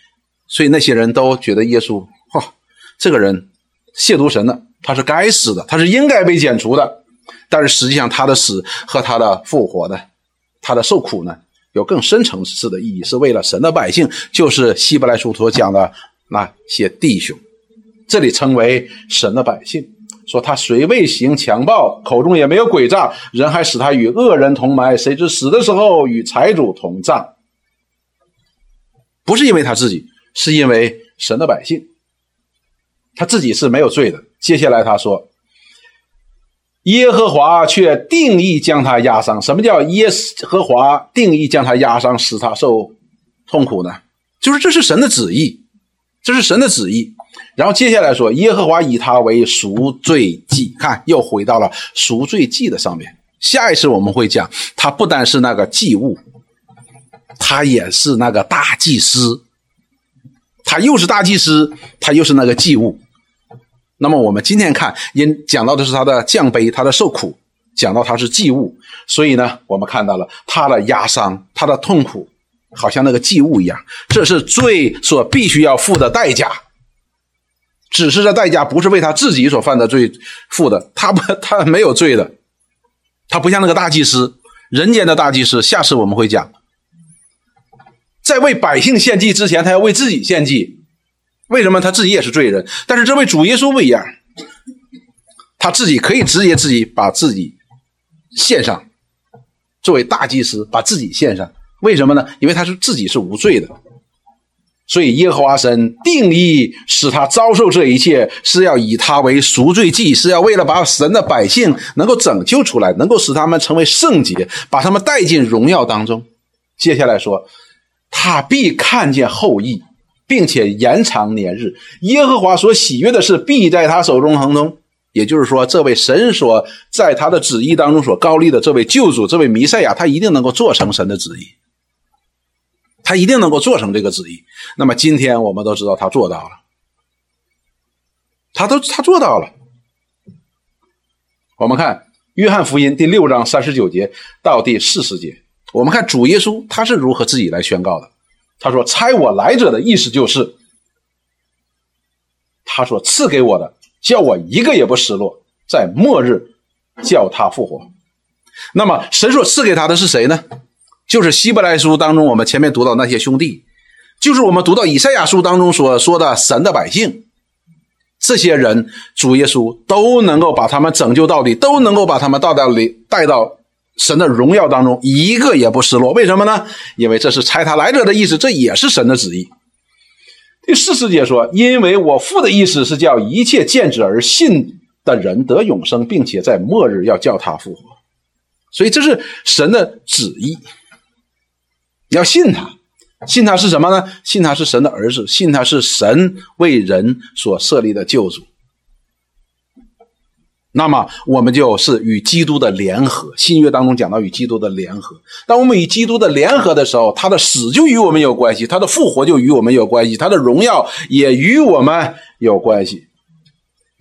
所以那些人都觉得耶稣，嚯，这个人亵渎神的，他是该死的，他是应该被剪除的。但是实际上他的死和他的复活的，他的受苦呢，有更深层次的意义，是为了神的百姓，就是希伯来书所讲的那些弟兄，这里称为神的百姓。说他虽未行强暴，口中也没有诡诈，人还使他与恶人同埋。谁知死的时候与财主同葬？不是因为他自己，是因为神的百姓。他自己是没有罪的。接下来他说：“耶和华却定义将他压伤。什么叫耶和华定义将他压伤，使他受痛苦呢？就是这是神的旨意，这是神的旨意。然后接下来说，耶和华以他为赎罪祭，看又回到了赎罪祭的上面。下一次我们会讲，他不单是那个祭物，他也是那个大祭司，他又是大祭司，他又是那个祭物。那么我们今天看，因讲到的是他的降杯，他的受苦，讲到他是祭物，所以呢，我们看到了他的压伤，他的痛苦，好像那个祭物一样，这是罪所必须要付的代价。只是这代价不是为他自己所犯的罪付的，他不，他没有罪的，他不像那个大祭司，人间的大祭司。下次我们会讲，在为百姓献祭之前，他要为自己献祭。为什么他自己也是罪人？但是这位主耶稣不一样，他自己可以直接自己把自己献上，作为大祭司把自己献上。为什么呢？因为他是自己是无罪的。所以耶和华神定义使他遭受这一切，是要以他为赎罪祭，是要为了把神的百姓能够拯救出来，能够使他们成为圣洁，把他们带进荣耀当中。接下来说，他必看见后裔，并且延长年日。耶和华所喜悦的事，必在他手中亨通。也就是说，这位神所在他的旨意当中所高立的这位救主，这位弥赛亚，他一定能够做成神的旨意。他一定能够做成这个旨意。那么今天我们都知道他做到了，他都他做到了。我们看约翰福音第六章三十九节到第四十节，我们看主耶稣他是如何自己来宣告的。他说：“差我来者的意思就是，他说赐给我的，叫我一个也不失落，在末日叫他复活。那么神所赐给他的是谁呢？”就是希伯来书当中，我们前面读到那些兄弟，就是我们读到以赛亚书当中所说的神的百姓，这些人主耶稣都能够把他们拯救到底，都能够把他们到到里带到神的荣耀当中，一个也不失落。为什么呢？因为这是差他来者的意思，这也是神的旨意。第四十节说：“因为我父的意思是叫一切见子而信的人得永生，并且在末日要叫他复活。”所以这是神的旨意。要信他，信他是什么呢？信他是神的儿子，信他是神为人所设立的救主。那么我们就是与基督的联合。新约当中讲到与基督的联合，当我们与基督的联合的时候，他的死就与我们有关系，他的复活就与我们有关系，他的荣耀也与我们有关系。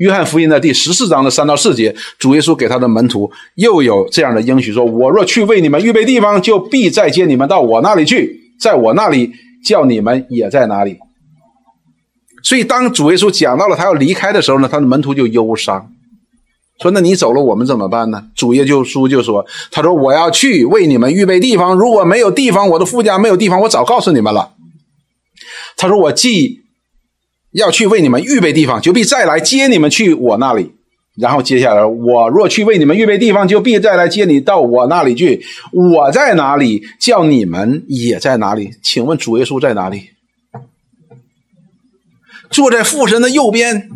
约翰福音的第十四章的三到四节，主耶稣给他的门徒又有这样的应许：说，我若去为你们预备地方，就必再接你们到我那里去，在我那里叫你们也在哪里。所以，当主耶稣讲到了他要离开的时候呢，他的门徒就忧伤，说：“那你走了，我们怎么办呢？”主耶稣就说：“他说我要去为你们预备地方，如果没有地方，我的父家没有地方，我早告诉你们了。”他说：“我既……”要去为你们预备地方，就必再来接你们去我那里。然后接下来，我若去为你们预备地方，就必再来接你到我那里去。我在哪里，叫你们也在哪里。请问主耶稣在哪里？坐在父神的右边，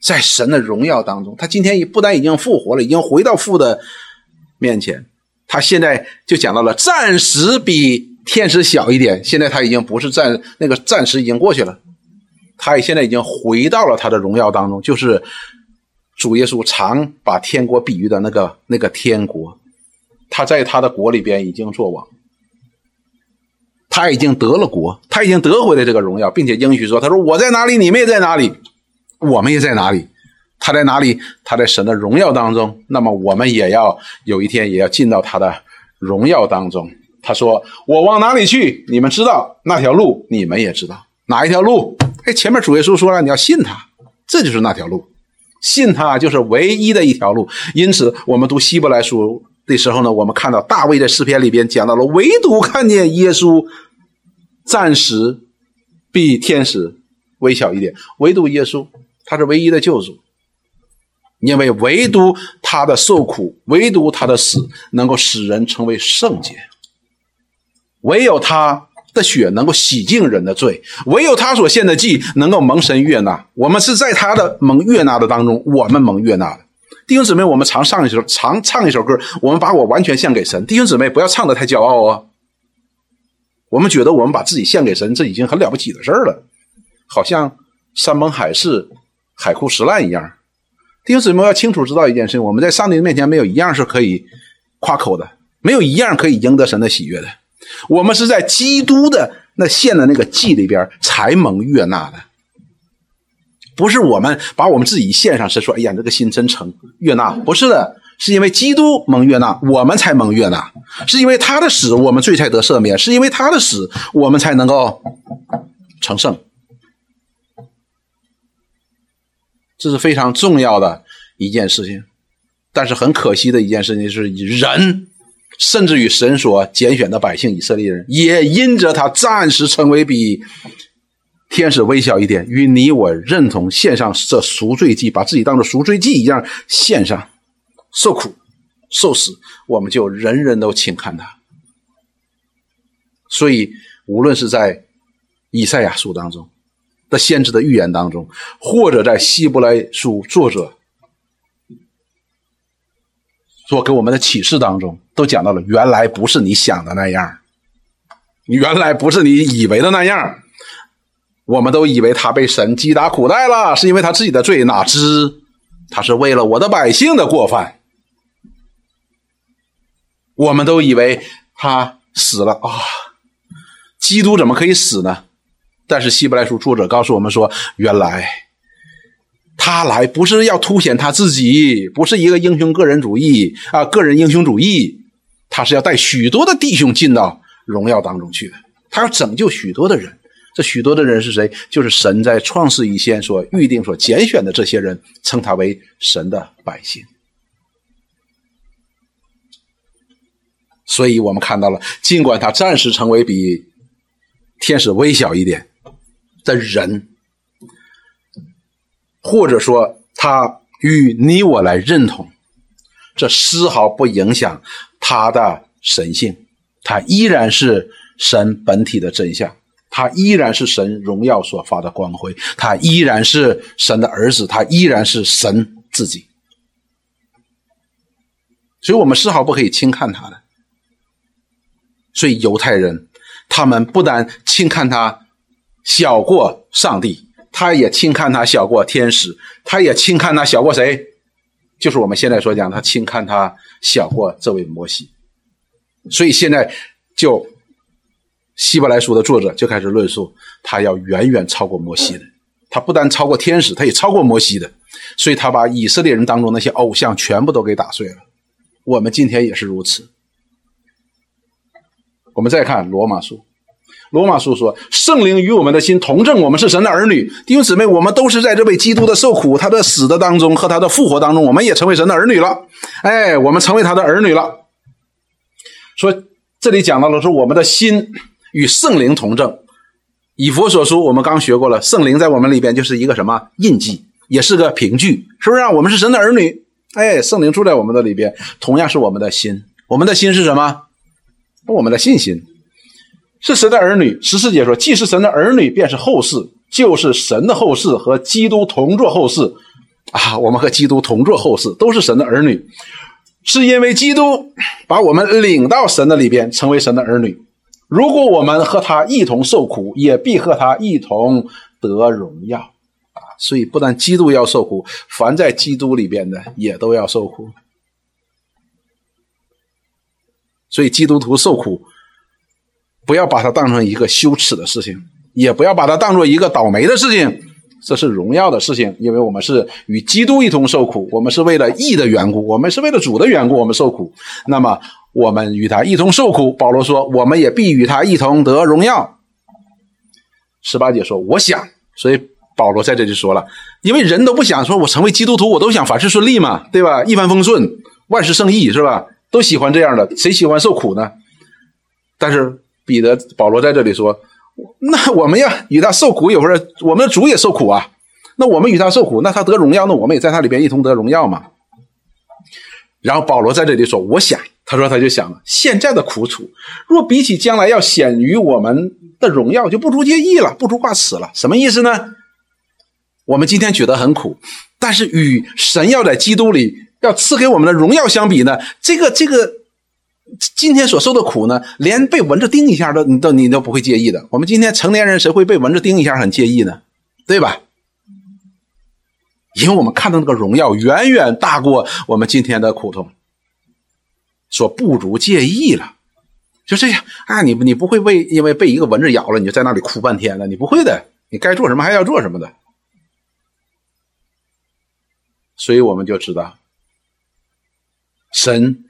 在神的荣耀当中。他今天不但已经复活了，已经回到父的面前。他现在就讲到了，暂时比天使小一点。现在他已经不是暂那个暂时已经过去了。他也现在已经回到了他的荣耀当中，就是主耶稣常把天国比喻的那个那个天国，他在他的国里边已经做王，他已经得了国，他已经得回来这个荣耀，并且应许说：“他说我在哪里，你们也在哪里，我们也在哪里。他在哪里？他在神的荣耀当中。那么我们也要有一天也要进到他的荣耀当中。他说：我往哪里去？你们知道那条路，你们也知道哪一条路。”哎，前面主耶稣说了，你要信他，这就是那条路，信他就是唯一的一条路。因此，我们读希伯来书的时候呢，我们看到大卫在诗篇里边讲到了，唯独看见耶稣暂时比天使微小一点，唯独耶稣他是唯一的救主，因为唯独他的受苦，唯独他的死能够使人成为圣洁，唯有他。的血能够洗净人的罪，唯有他所献的祭能够蒙神悦纳。我们是在他的蒙悦纳的当中，我们蒙悦纳的弟兄姊妹，我们常唱一首，常唱一首歌，我们把我完全献给神。弟兄姊妹，不要唱的太骄傲啊！我们觉得我们把自己献给神，这已经很了不起的事儿了，好像山盟海誓、海枯石烂一样。弟兄姊妹要清楚知道一件事：我们在上帝面前没有一样是可以夸口的，没有一样可以赢得神的喜悦的。我们是在基督的那献的那个祭里边才蒙悦纳的，不是我们把我们自己献上是说，哎呀，这个心真诚悦纳，不是的。是因为基督蒙悦纳，我们才蒙悦纳；是因为他的死，我们罪才得赦免；是因为他的死，我们才能够成圣。这是非常重要的一件事情。但是很可惜的一件事情是，人甚至与神所拣选的百姓以色列人，也因着他暂时成为比天使微小一点，与你我认同献上这赎罪祭，把自己当做赎罪祭一样献上。受苦、受死，我们就人人都轻看他。所以，无论是在以赛亚书当中的先知的预言当中，或者在希伯来书作者所给我们的启示当中，都讲到了：原来不是你想的那样，原来不是你以为的那样。我们都以为他被神击打苦待了，是因为他自己的罪，哪知他是为了我的百姓的过犯。我们都以为他死了啊，基督怎么可以死呢？但是希伯来书作者告诉我们说，原来他来不是要凸显他自己，不是一个英雄个人主义啊，个人英雄主义，他是要带许多的弟兄进到荣耀当中去的，他要拯救许多的人。这许多的人是谁？就是神在创世以前所预定、所拣选的这些人，称他为神的百姓。所以我们看到了，尽管他暂时成为比天使微小一点的人，或者说他与你我来认同，这丝毫不影响他的神性，他依然是神本体的真相，他依然是神荣耀所发的光辉，他依然是神的儿子，他依然是神自己，所以我们丝毫不可以轻看他的。所以犹太人，他们不但轻看他小过上帝，他也轻看他小过天使，他也轻看他小过谁？就是我们现在所讲，他轻看他小过这位摩西。所以现在就希伯来书的作者就开始论述，他要远远超过摩西的。他不但超过天使，他也超过摩西的。所以他把以色列人当中那些偶像全部都给打碎了。我们今天也是如此。我们再看罗马书，罗马书说：“圣灵与我们的心同证，我们是神的儿女。”弟兄姊妹，我们都是在这位基督的受苦、他的死的当中和他的复活当中，我们也成为神的儿女了。哎，我们成为他的儿女了。说这里讲到了说，我们的心与圣灵同证。以佛所书，我们刚学过了，圣灵在我们里边就是一个什么印记，也是个凭据，是不是？啊我们是神的儿女。哎，圣灵住在我们的里边，同样是我们的心。我们的心是什么？我们的信心是神的儿女。十四节说：“既是神的儿女，便是后世，就是神的后世，和基督同作后世。”啊，我们和基督同作后世，都是神的儿女，是因为基督把我们领到神的里边，成为神的儿女。如果我们和他一同受苦，也必和他一同得荣耀。啊，所以不但基督要受苦，凡在基督里边的也都要受苦。所以，基督徒受苦，不要把它当成一个羞耻的事情，也不要把它当做一个倒霉的事情，这是荣耀的事情。因为我们是与基督一同受苦，我们是为了义的缘故，我们是为了主的缘故，我们受苦。那么，我们与他一同受苦。保罗说，我们也必与他一同得荣耀。十八节说，我想，所以保罗在这里说了，因为人都不想说，我成为基督徒，我都想凡事顺利嘛，对吧？一帆风顺，万事胜意，是吧？都喜欢这样的，谁喜欢受苦呢？但是彼得、保罗在这里说：“那我们要与他受苦，有时候我们的主也受苦啊。那我们与他受苦，那他得荣耀，那我们也在他里边一同得荣耀嘛。”然后保罗在这里说：“我想，他说他就想了，现在的苦楚，若比起将来要显于我们的荣耀，就不足介意了，不足挂齿了。什么意思呢？我们今天觉得很苦，但是与神要在基督里。”要赐给我们的荣耀相比呢？这个这个，今天所受的苦呢，连被蚊子叮一下都你都你都不会介意的。我们今天成年人谁会被蚊子叮一下很介意呢？对吧？因为我们看到那个荣耀远远大过我们今天的苦痛，说不如介意了，就这样啊！你你不会为因为被一个蚊子咬了，你就在那里哭半天了？你不会的，你该做什么还要做什么的。所以我们就知道，神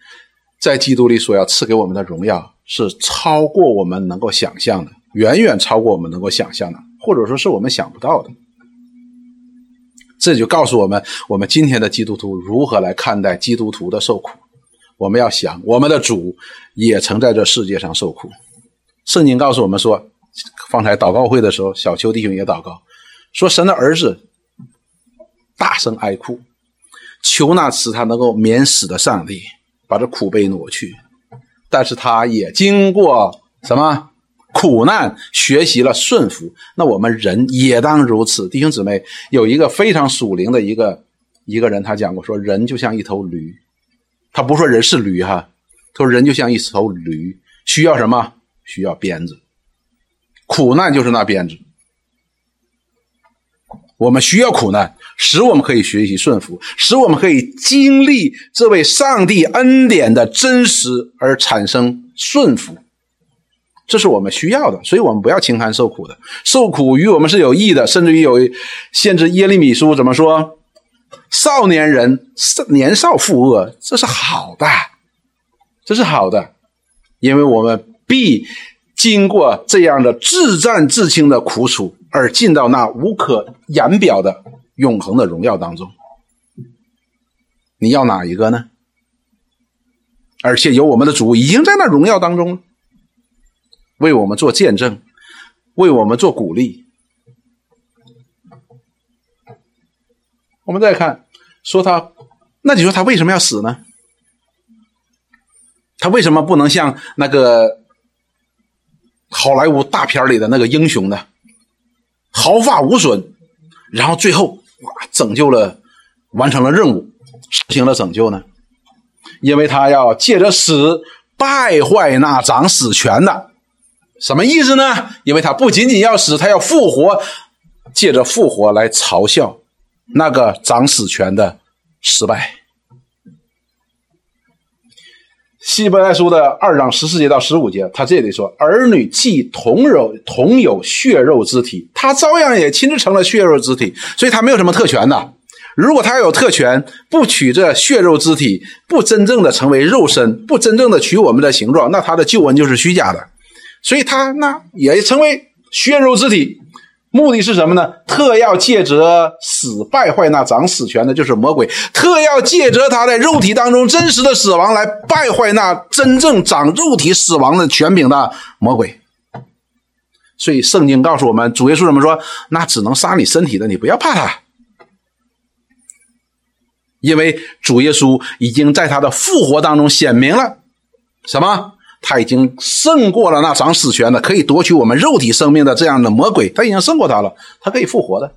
在基督里所要赐给我们的荣耀是超过我们能够想象的，远远超过我们能够想象的，或者说是我们想不到的。这就告诉我们，我们今天的基督徒如何来看待基督徒的受苦。我们要想，我们的主也曾在这世界上受苦。圣经告诉我们说，方才祷告会的时候，小邱弟兄也祷告，说神的儿子大声哀哭，求那使他能够免死的上帝把这苦悲挪去。但是他也经过什么？苦难学习了顺服，那我们人也当如此。弟兄姊妹，有一个非常属灵的一个一个人，他讲过说，人就像一头驴，他不说人是驴哈，他说人就像一头驴，需要什么？需要鞭子。苦难就是那鞭子。我们需要苦难，使我们可以学习顺服，使我们可以经历这位上帝恩典的真实而产生顺服。这是我们需要的，所以我们不要轻看受苦的。受苦与我们是有益的，甚至于有限制。耶利米书怎么说？少年人年少负恶，这是好的，这是好的，因为我们必经过这样的自战自清的苦楚，而进到那无可言表的永恒的荣耀当中。你要哪一个呢？而且有我们的主已经在那荣耀当中了。为我们做见证，为我们做鼓励。我们再看，说他，那你说他为什么要死呢？他为什么不能像那个好莱坞大片里的那个英雄呢？毫发无损，然后最后拯救了，完成了任务，实行了拯救呢？因为他要借着死败坏那掌死权的。什么意思呢？因为他不仅仅要死，他要复活，借着复活来嘲笑那个掌死权的失败。希伯来书的二章十四节到十五节，他这里说：“儿女既同有同有血肉之体，他照样也亲自成了血肉之体，所以他没有什么特权的。如果他要有特权，不取这血肉之体，不真正的成为肉身，不真正的取我们的形状，那他的救恩就是虚假的。”所以他那也成为血肉之体，目的是什么呢？特要借着死败坏那掌死权的，就是魔鬼；特要借着他在肉体当中真实的死亡来败坏那真正掌肉体死亡的权柄的魔鬼。所以圣经告诉我们，主耶稣怎么说？那只能杀你身体的，你不要怕他，因为主耶稣已经在他的复活当中显明了什么？他已经胜过了那掌死权的，可以夺取我们肉体生命的这样的魔鬼，他已经胜过他了，他可以复活的。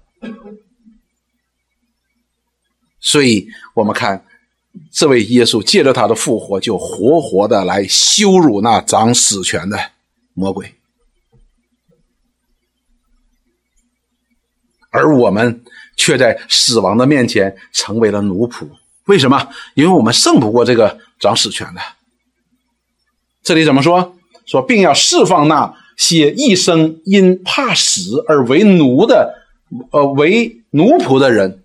所以，我们看这位耶稣借着他的复活，就活活的来羞辱那掌死权的魔鬼，而我们却在死亡的面前成为了奴仆。为什么？因为我们胜不过这个掌死权的。这里怎么说？说并要释放那些一生因怕死而为奴的，呃，为奴仆的人，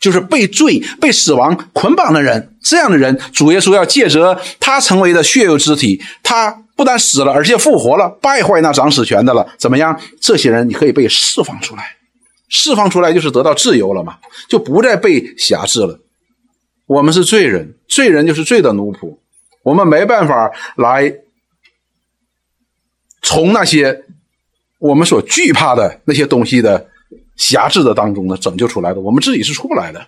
就是被罪、被死亡捆绑的人。这样的人，主耶稣要借着他成为的血肉之体，他不但死了，而且复活了，败坏那掌死权的了。怎么样？这些人你可以被释放出来，释放出来就是得到自由了嘛，就不再被辖制了。我们是罪人，罪人就是罪的奴仆。我们没办法来从那些我们所惧怕的那些东西的辖制的当中呢拯救出来的，我们自己是出不来的。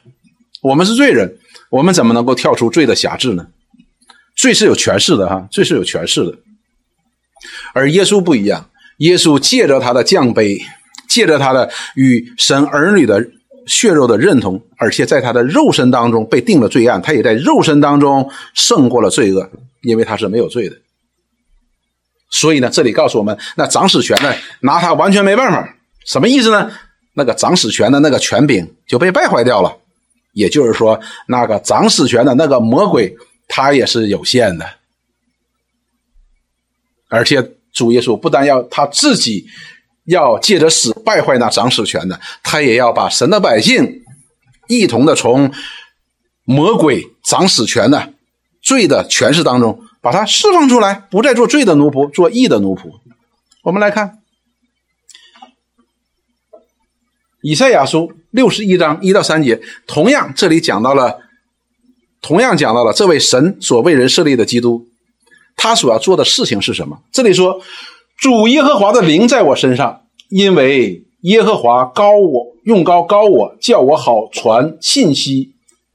我们是罪人，我们怎么能够跳出罪的辖制呢？罪是有权势的哈，罪是有权势的。而耶稣不一样，耶稣借着他的降杯，借着他的与神儿女的。血肉的认同，而且在他的肉身当中被定了罪案，他也在肉身当中胜过了罪恶，因为他是没有罪的。所以呢，这里告诉我们，那掌死权呢，拿他完全没办法。什么意思呢？那个掌史权的那个权柄就被败坏掉了。也就是说，那个掌史权的那个魔鬼，他也是有限的。而且主耶稣不但要他自己要借着死败坏那掌使权的，他也要把神的百姓一同的从魔鬼掌使权的罪的权势当中把他释放出来，不再做罪的奴仆，做义的奴仆。我们来看以赛亚书六十一章一到三节，同样这里讲到了，同样讲到了这位神所为人设立的基督。他所要做的事情是什么？这里说，主耶和华的灵在我身上，因为耶和华高我，用高高我，叫我好传信息，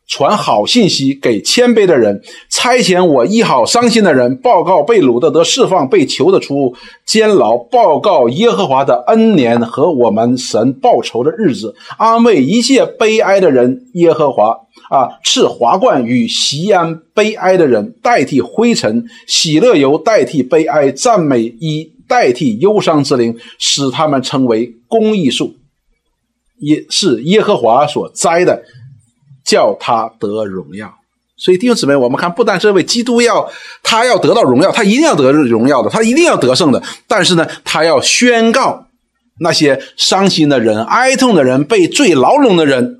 传好信息给谦卑的人，差遣我医好伤心的人，报告被掳的得释放，被囚的出监牢，报告耶和华的恩年和我们神报仇的日子，安慰一切悲哀的人。耶和华。啊，赐华冠与西安悲哀的人代替灰尘，喜乐油代替悲哀，赞美衣代替忧伤之灵，使他们成为公益树，也是耶和华所栽的，叫他得荣耀。所以弟兄姊妹，我们看，不但这位基督要他要得到荣耀，他一定要得荣耀的，他一定要得胜的。但是呢，他要宣告那些伤心的人、哀痛的人、被罪牢笼的人、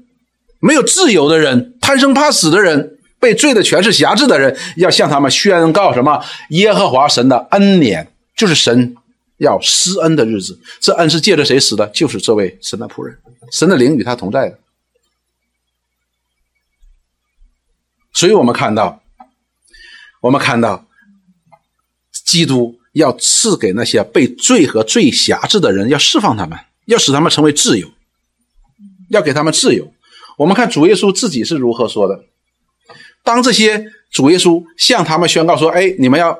没有自由的人。贪生怕死的人，被罪的权势辖制的人，要向他们宣告什么？耶和华神的恩年，就是神要施恩的日子。这恩是借着谁施的？就是这位神的仆人，神的灵与他同在的。所以我们看到，我们看到，基督要赐给那些被罪和罪辖制的人，要释放他们，要使他们成为自由，要给他们自由。我们看主耶稣自己是如何说的。当这些主耶稣向他们宣告说：“哎，你们要，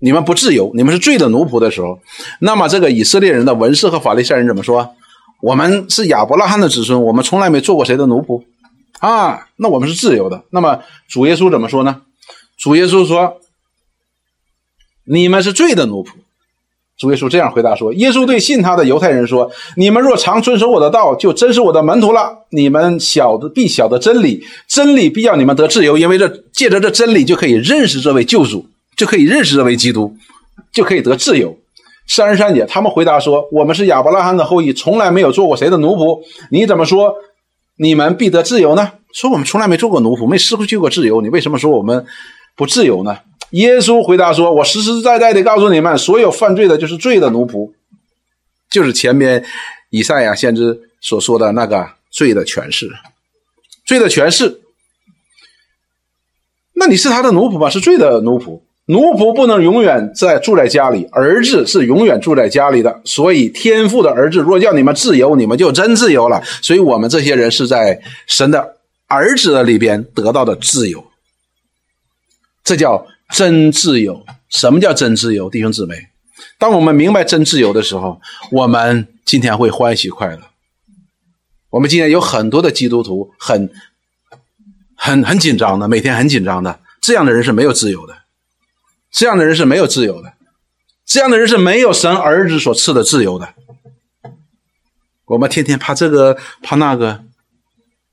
你们不自由，你们是罪的奴仆的时候，那么这个以色列人的文士和法利赛人怎么说？我们是亚伯拉罕的子孙，我们从来没做过谁的奴仆啊，那我们是自由的。那么主耶稣怎么说呢？主耶稣说：你们是罪的奴仆。”主耶稣这样回答说：“耶稣对信他的犹太人说：‘你们若常遵守我的道，就真是我的门徒了。你们晓得必晓得真理，真理必要你们得自由。因为这借着这真理，就可以认识这位救主，就可以认识这位基督，就可以得自由。’三十三节，他们回答说：‘我们是亚伯拉罕的后裔，从来没有做过谁的奴仆。你怎么说你们必得自由呢？说我们从来没做过奴仆，没失去过自由，你为什么说我们不自由呢？’”耶稣回答说：“我实实在在的告诉你们，所有犯罪的，就是罪的奴仆，就是前面以赛亚先知所说的那个罪的权势，罪的权势。那你是他的奴仆吧？是罪的奴仆。奴仆不能永远在住在家里，儿子是永远住在家里的。所以天父的儿子若叫你们自由，你们就真自由了。所以我们这些人是在神的儿子的里边得到的自由，这叫。”真自由，什么叫真自由？弟兄姊妹，当我们明白真自由的时候，我们今天会欢喜快乐。我们今天有很多的基督徒很、很、很紧张的，每天很紧张的，这样的人是没有自由的，这样的人是没有自由的，这样的人是没有神儿子所赐的自由的。我们天天怕这个怕那个，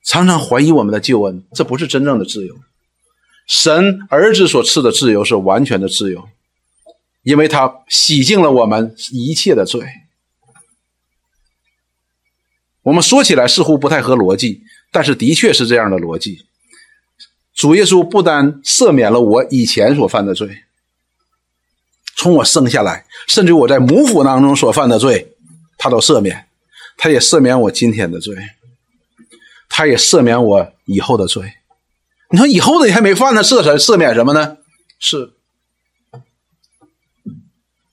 常常怀疑我们的救恩，这不是真正的自由。神儿子所赐的自由是完全的自由，因为他洗净了我们一切的罪。我们说起来似乎不太合逻辑，但是的确是这样的逻辑。主耶稣不单赦免了我以前所犯的罪，从我生下来，甚至我在母腹当中所犯的罪，他都赦免。他也赦免我今天的罪，他也赦免我以后的罪。你说以后的你还没犯呢，赦什赦免什么呢？是，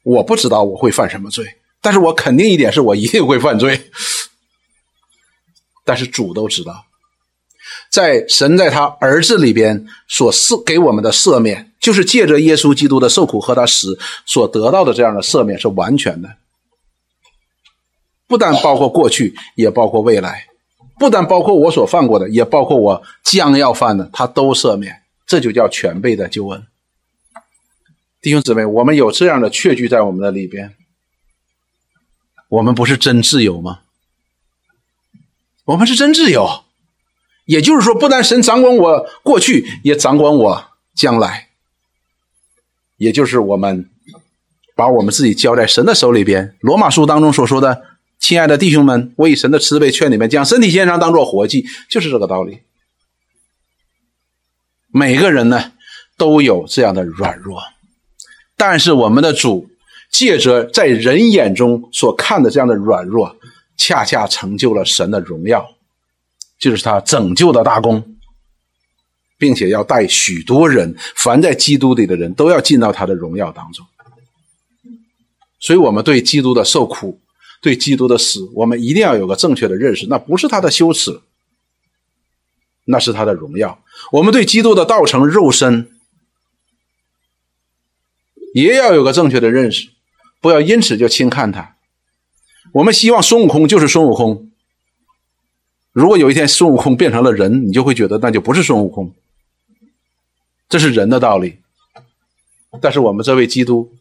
我不知道我会犯什么罪，但是我肯定一点是我一定会犯罪。但是主都知道，在神在他儿子里边所赐给我们的赦免，就是借着耶稣基督的受苦和他死所得到的这样的赦免是完全的，不但包括过去，也包括未来。不但包括我所犯过的，也包括我将要犯的，他都赦免，这就叫全备的救恩。弟兄姊妹，我们有这样的确据在我们的里边，我们不是真自由吗？我们是真自由。也就是说，不但神掌管我过去，也掌管我将来。也就是我们把我们自己交在神的手里边。罗马书当中所说的：“亲爱的弟兄们，我以神的慈悲劝你们，将身体献上，当作活祭。”就是这个道理。每个人呢都有这样的软弱，但是我们的主借着在人眼中所看的这样的软弱，恰恰成就了神的荣耀。就是他拯救的大功，并且要带许多人，凡在基督里的人都要进到他的荣耀当中。所以，我们对基督的受苦，对基督的死，我们一定要有个正确的认识。那不是他的羞耻，那是他的荣耀。我们对基督的道成肉身，也要有个正确的认识，不要因此就轻看他。我们希望孙悟空就是孙悟空。如果有一天孙悟空变成了人，你就会觉得那就不是孙悟空，这是人的道理。但是我们这位基督，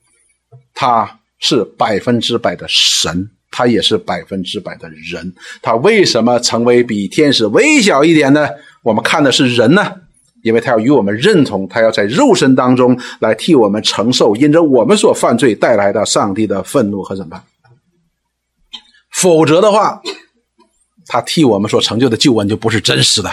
他是百分之百的神，他也是百分之百的人。他为什么成为比天使微小一点呢？我们看的是人呢，因为他要与我们认同，他要在肉身当中来替我们承受因着我们所犯罪带来的上帝的愤怒和审判。否则的话。他替我们所成就的救恩就不是真实的，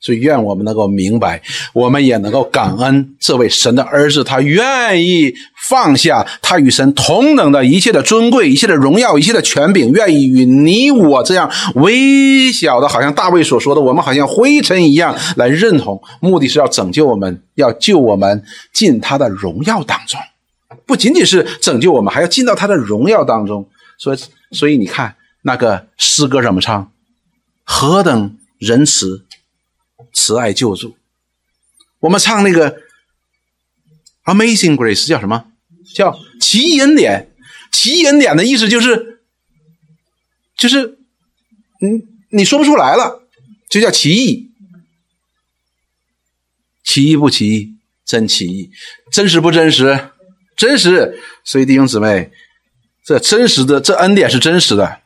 所以愿我们能够明白，我们也能够感恩这位神的儿子，他愿意放下他与神同等的一切的尊贵、一切的荣耀、一切的权柄，愿意与你我这样微小的，好像大卫所说的，我们好像灰尘一样来认同，目的是要拯救我们，要救我们进他的荣耀当中，不仅仅是拯救我们，还要进到他的荣耀当中。所以，所以你看。那个诗歌怎么唱？何等仁慈、慈爱救助！我们唱那个《Amazing Grace》叫什么？叫奇异恩典。奇异恩典的意思就是，就是你你说不出来了，就叫奇异。奇异不奇异？真奇异！真实不真实？真实！所以弟兄姊妹，这真实的这恩典是真实的。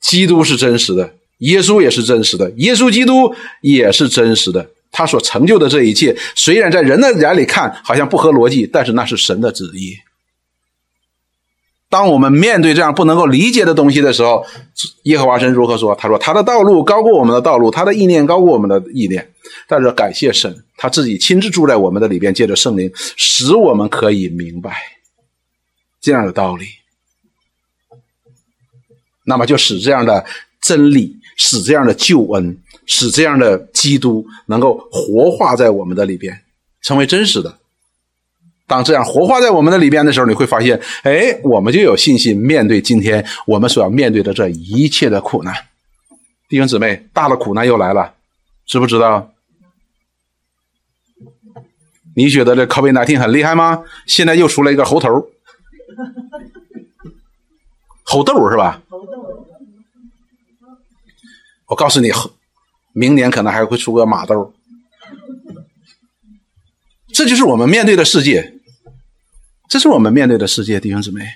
基督是真实的，耶稣也是真实的，耶稣基督也是真实的。他所成就的这一切，虽然在人的眼里看好像不合逻辑，但是那是神的旨意。当我们面对这样不能够理解的东西的时候，耶和华神如何说？他说：“他的道路高过我们的道路，他的意念高过我们的意念。”但是感谢神，他自己亲自住在我们的里边，借着圣灵，使我们可以明白这样的道理。那么就使这样的真理，使这样的救恩，使这样的基督能够活化在我们的里边，成为真实的。当这样活化在我们的里边的时候，你会发现，哎，我们就有信心面对今天我们所要面对的这一切的苦难。弟兄姊妹，大的苦难又来了，知不知道？你觉得这 COVID-19 很厉害吗？现在又出来一个猴头。猴痘是吧？我告诉你，明年可能还会出个马兜。这就是我们面对的世界，这是我们面对的世界，弟兄姊妹，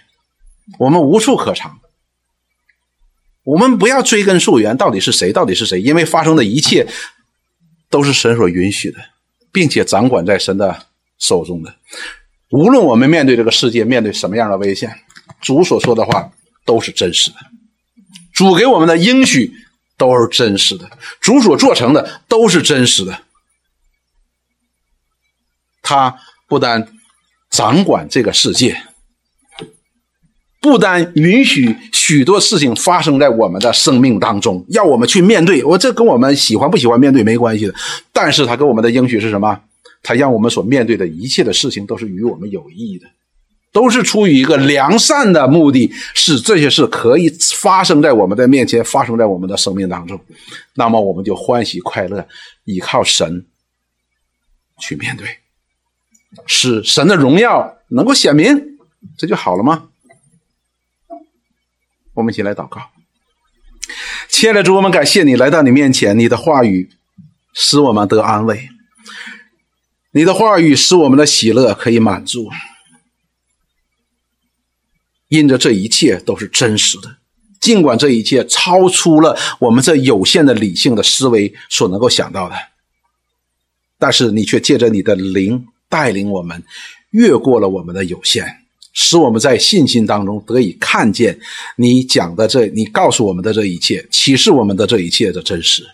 我们无处可藏。我们不要追根溯源，到底是谁？到底是谁？因为发生的一切都是神所允许的，并且掌管在神的手中的。无论我们面对这个世界，面对什么样的危险，主所说的话。都是真实的，主给我们的应许都是真实的，主所做成的都是真实的。他不但掌管这个世界，不但允许许多事情发生在我们的生命当中，要我们去面对。我这跟我们喜欢不喜欢面对没关系的，但是他给我们的应许是什么？他让我们所面对的一切的事情都是与我们有益的。都是出于一个良善的目的，使这些事可以发生在我们的面前，发生在我们的生命当中。那么我们就欢喜快乐，依靠神去面对，使神的荣耀能够显明，这就好了吗？我们一起来祷告，亲爱的主，我们感谢你来到你面前，你的话语使我们得安慰，你的话语使我们的喜乐可以满足。因着这一切都是真实的，尽管这一切超出了我们这有限的理性的思维所能够想到的，但是你却借着你的灵带领我们，越过了我们的有限，使我们在信心当中得以看见你讲的这，你告诉我们的这一切，启示我们的这一切的真实。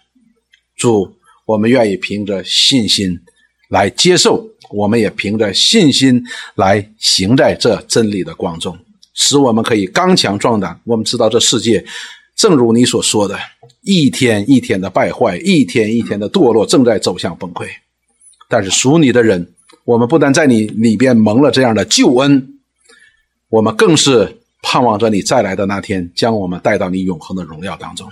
主，我们愿意凭着信心来接受，我们也凭着信心来行在这真理的光中。使我们可以刚强壮胆。我们知道这世界，正如你所说的，一天一天的败坏，一天一天的堕落，正在走向崩溃。但是属你的人，我们不但在你里边蒙了这样的救恩，我们更是盼望着你再来的那天，将我们带到你永恒的荣耀当中。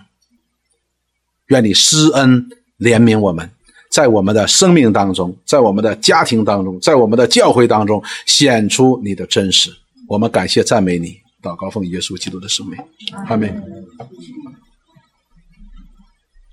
愿你施恩怜悯我们，在我们的生命当中，在我们的家庭当中，在我们的教会当中显出你的真实。我们感谢赞美你，祷告奉耶稣基督的圣名，阿门。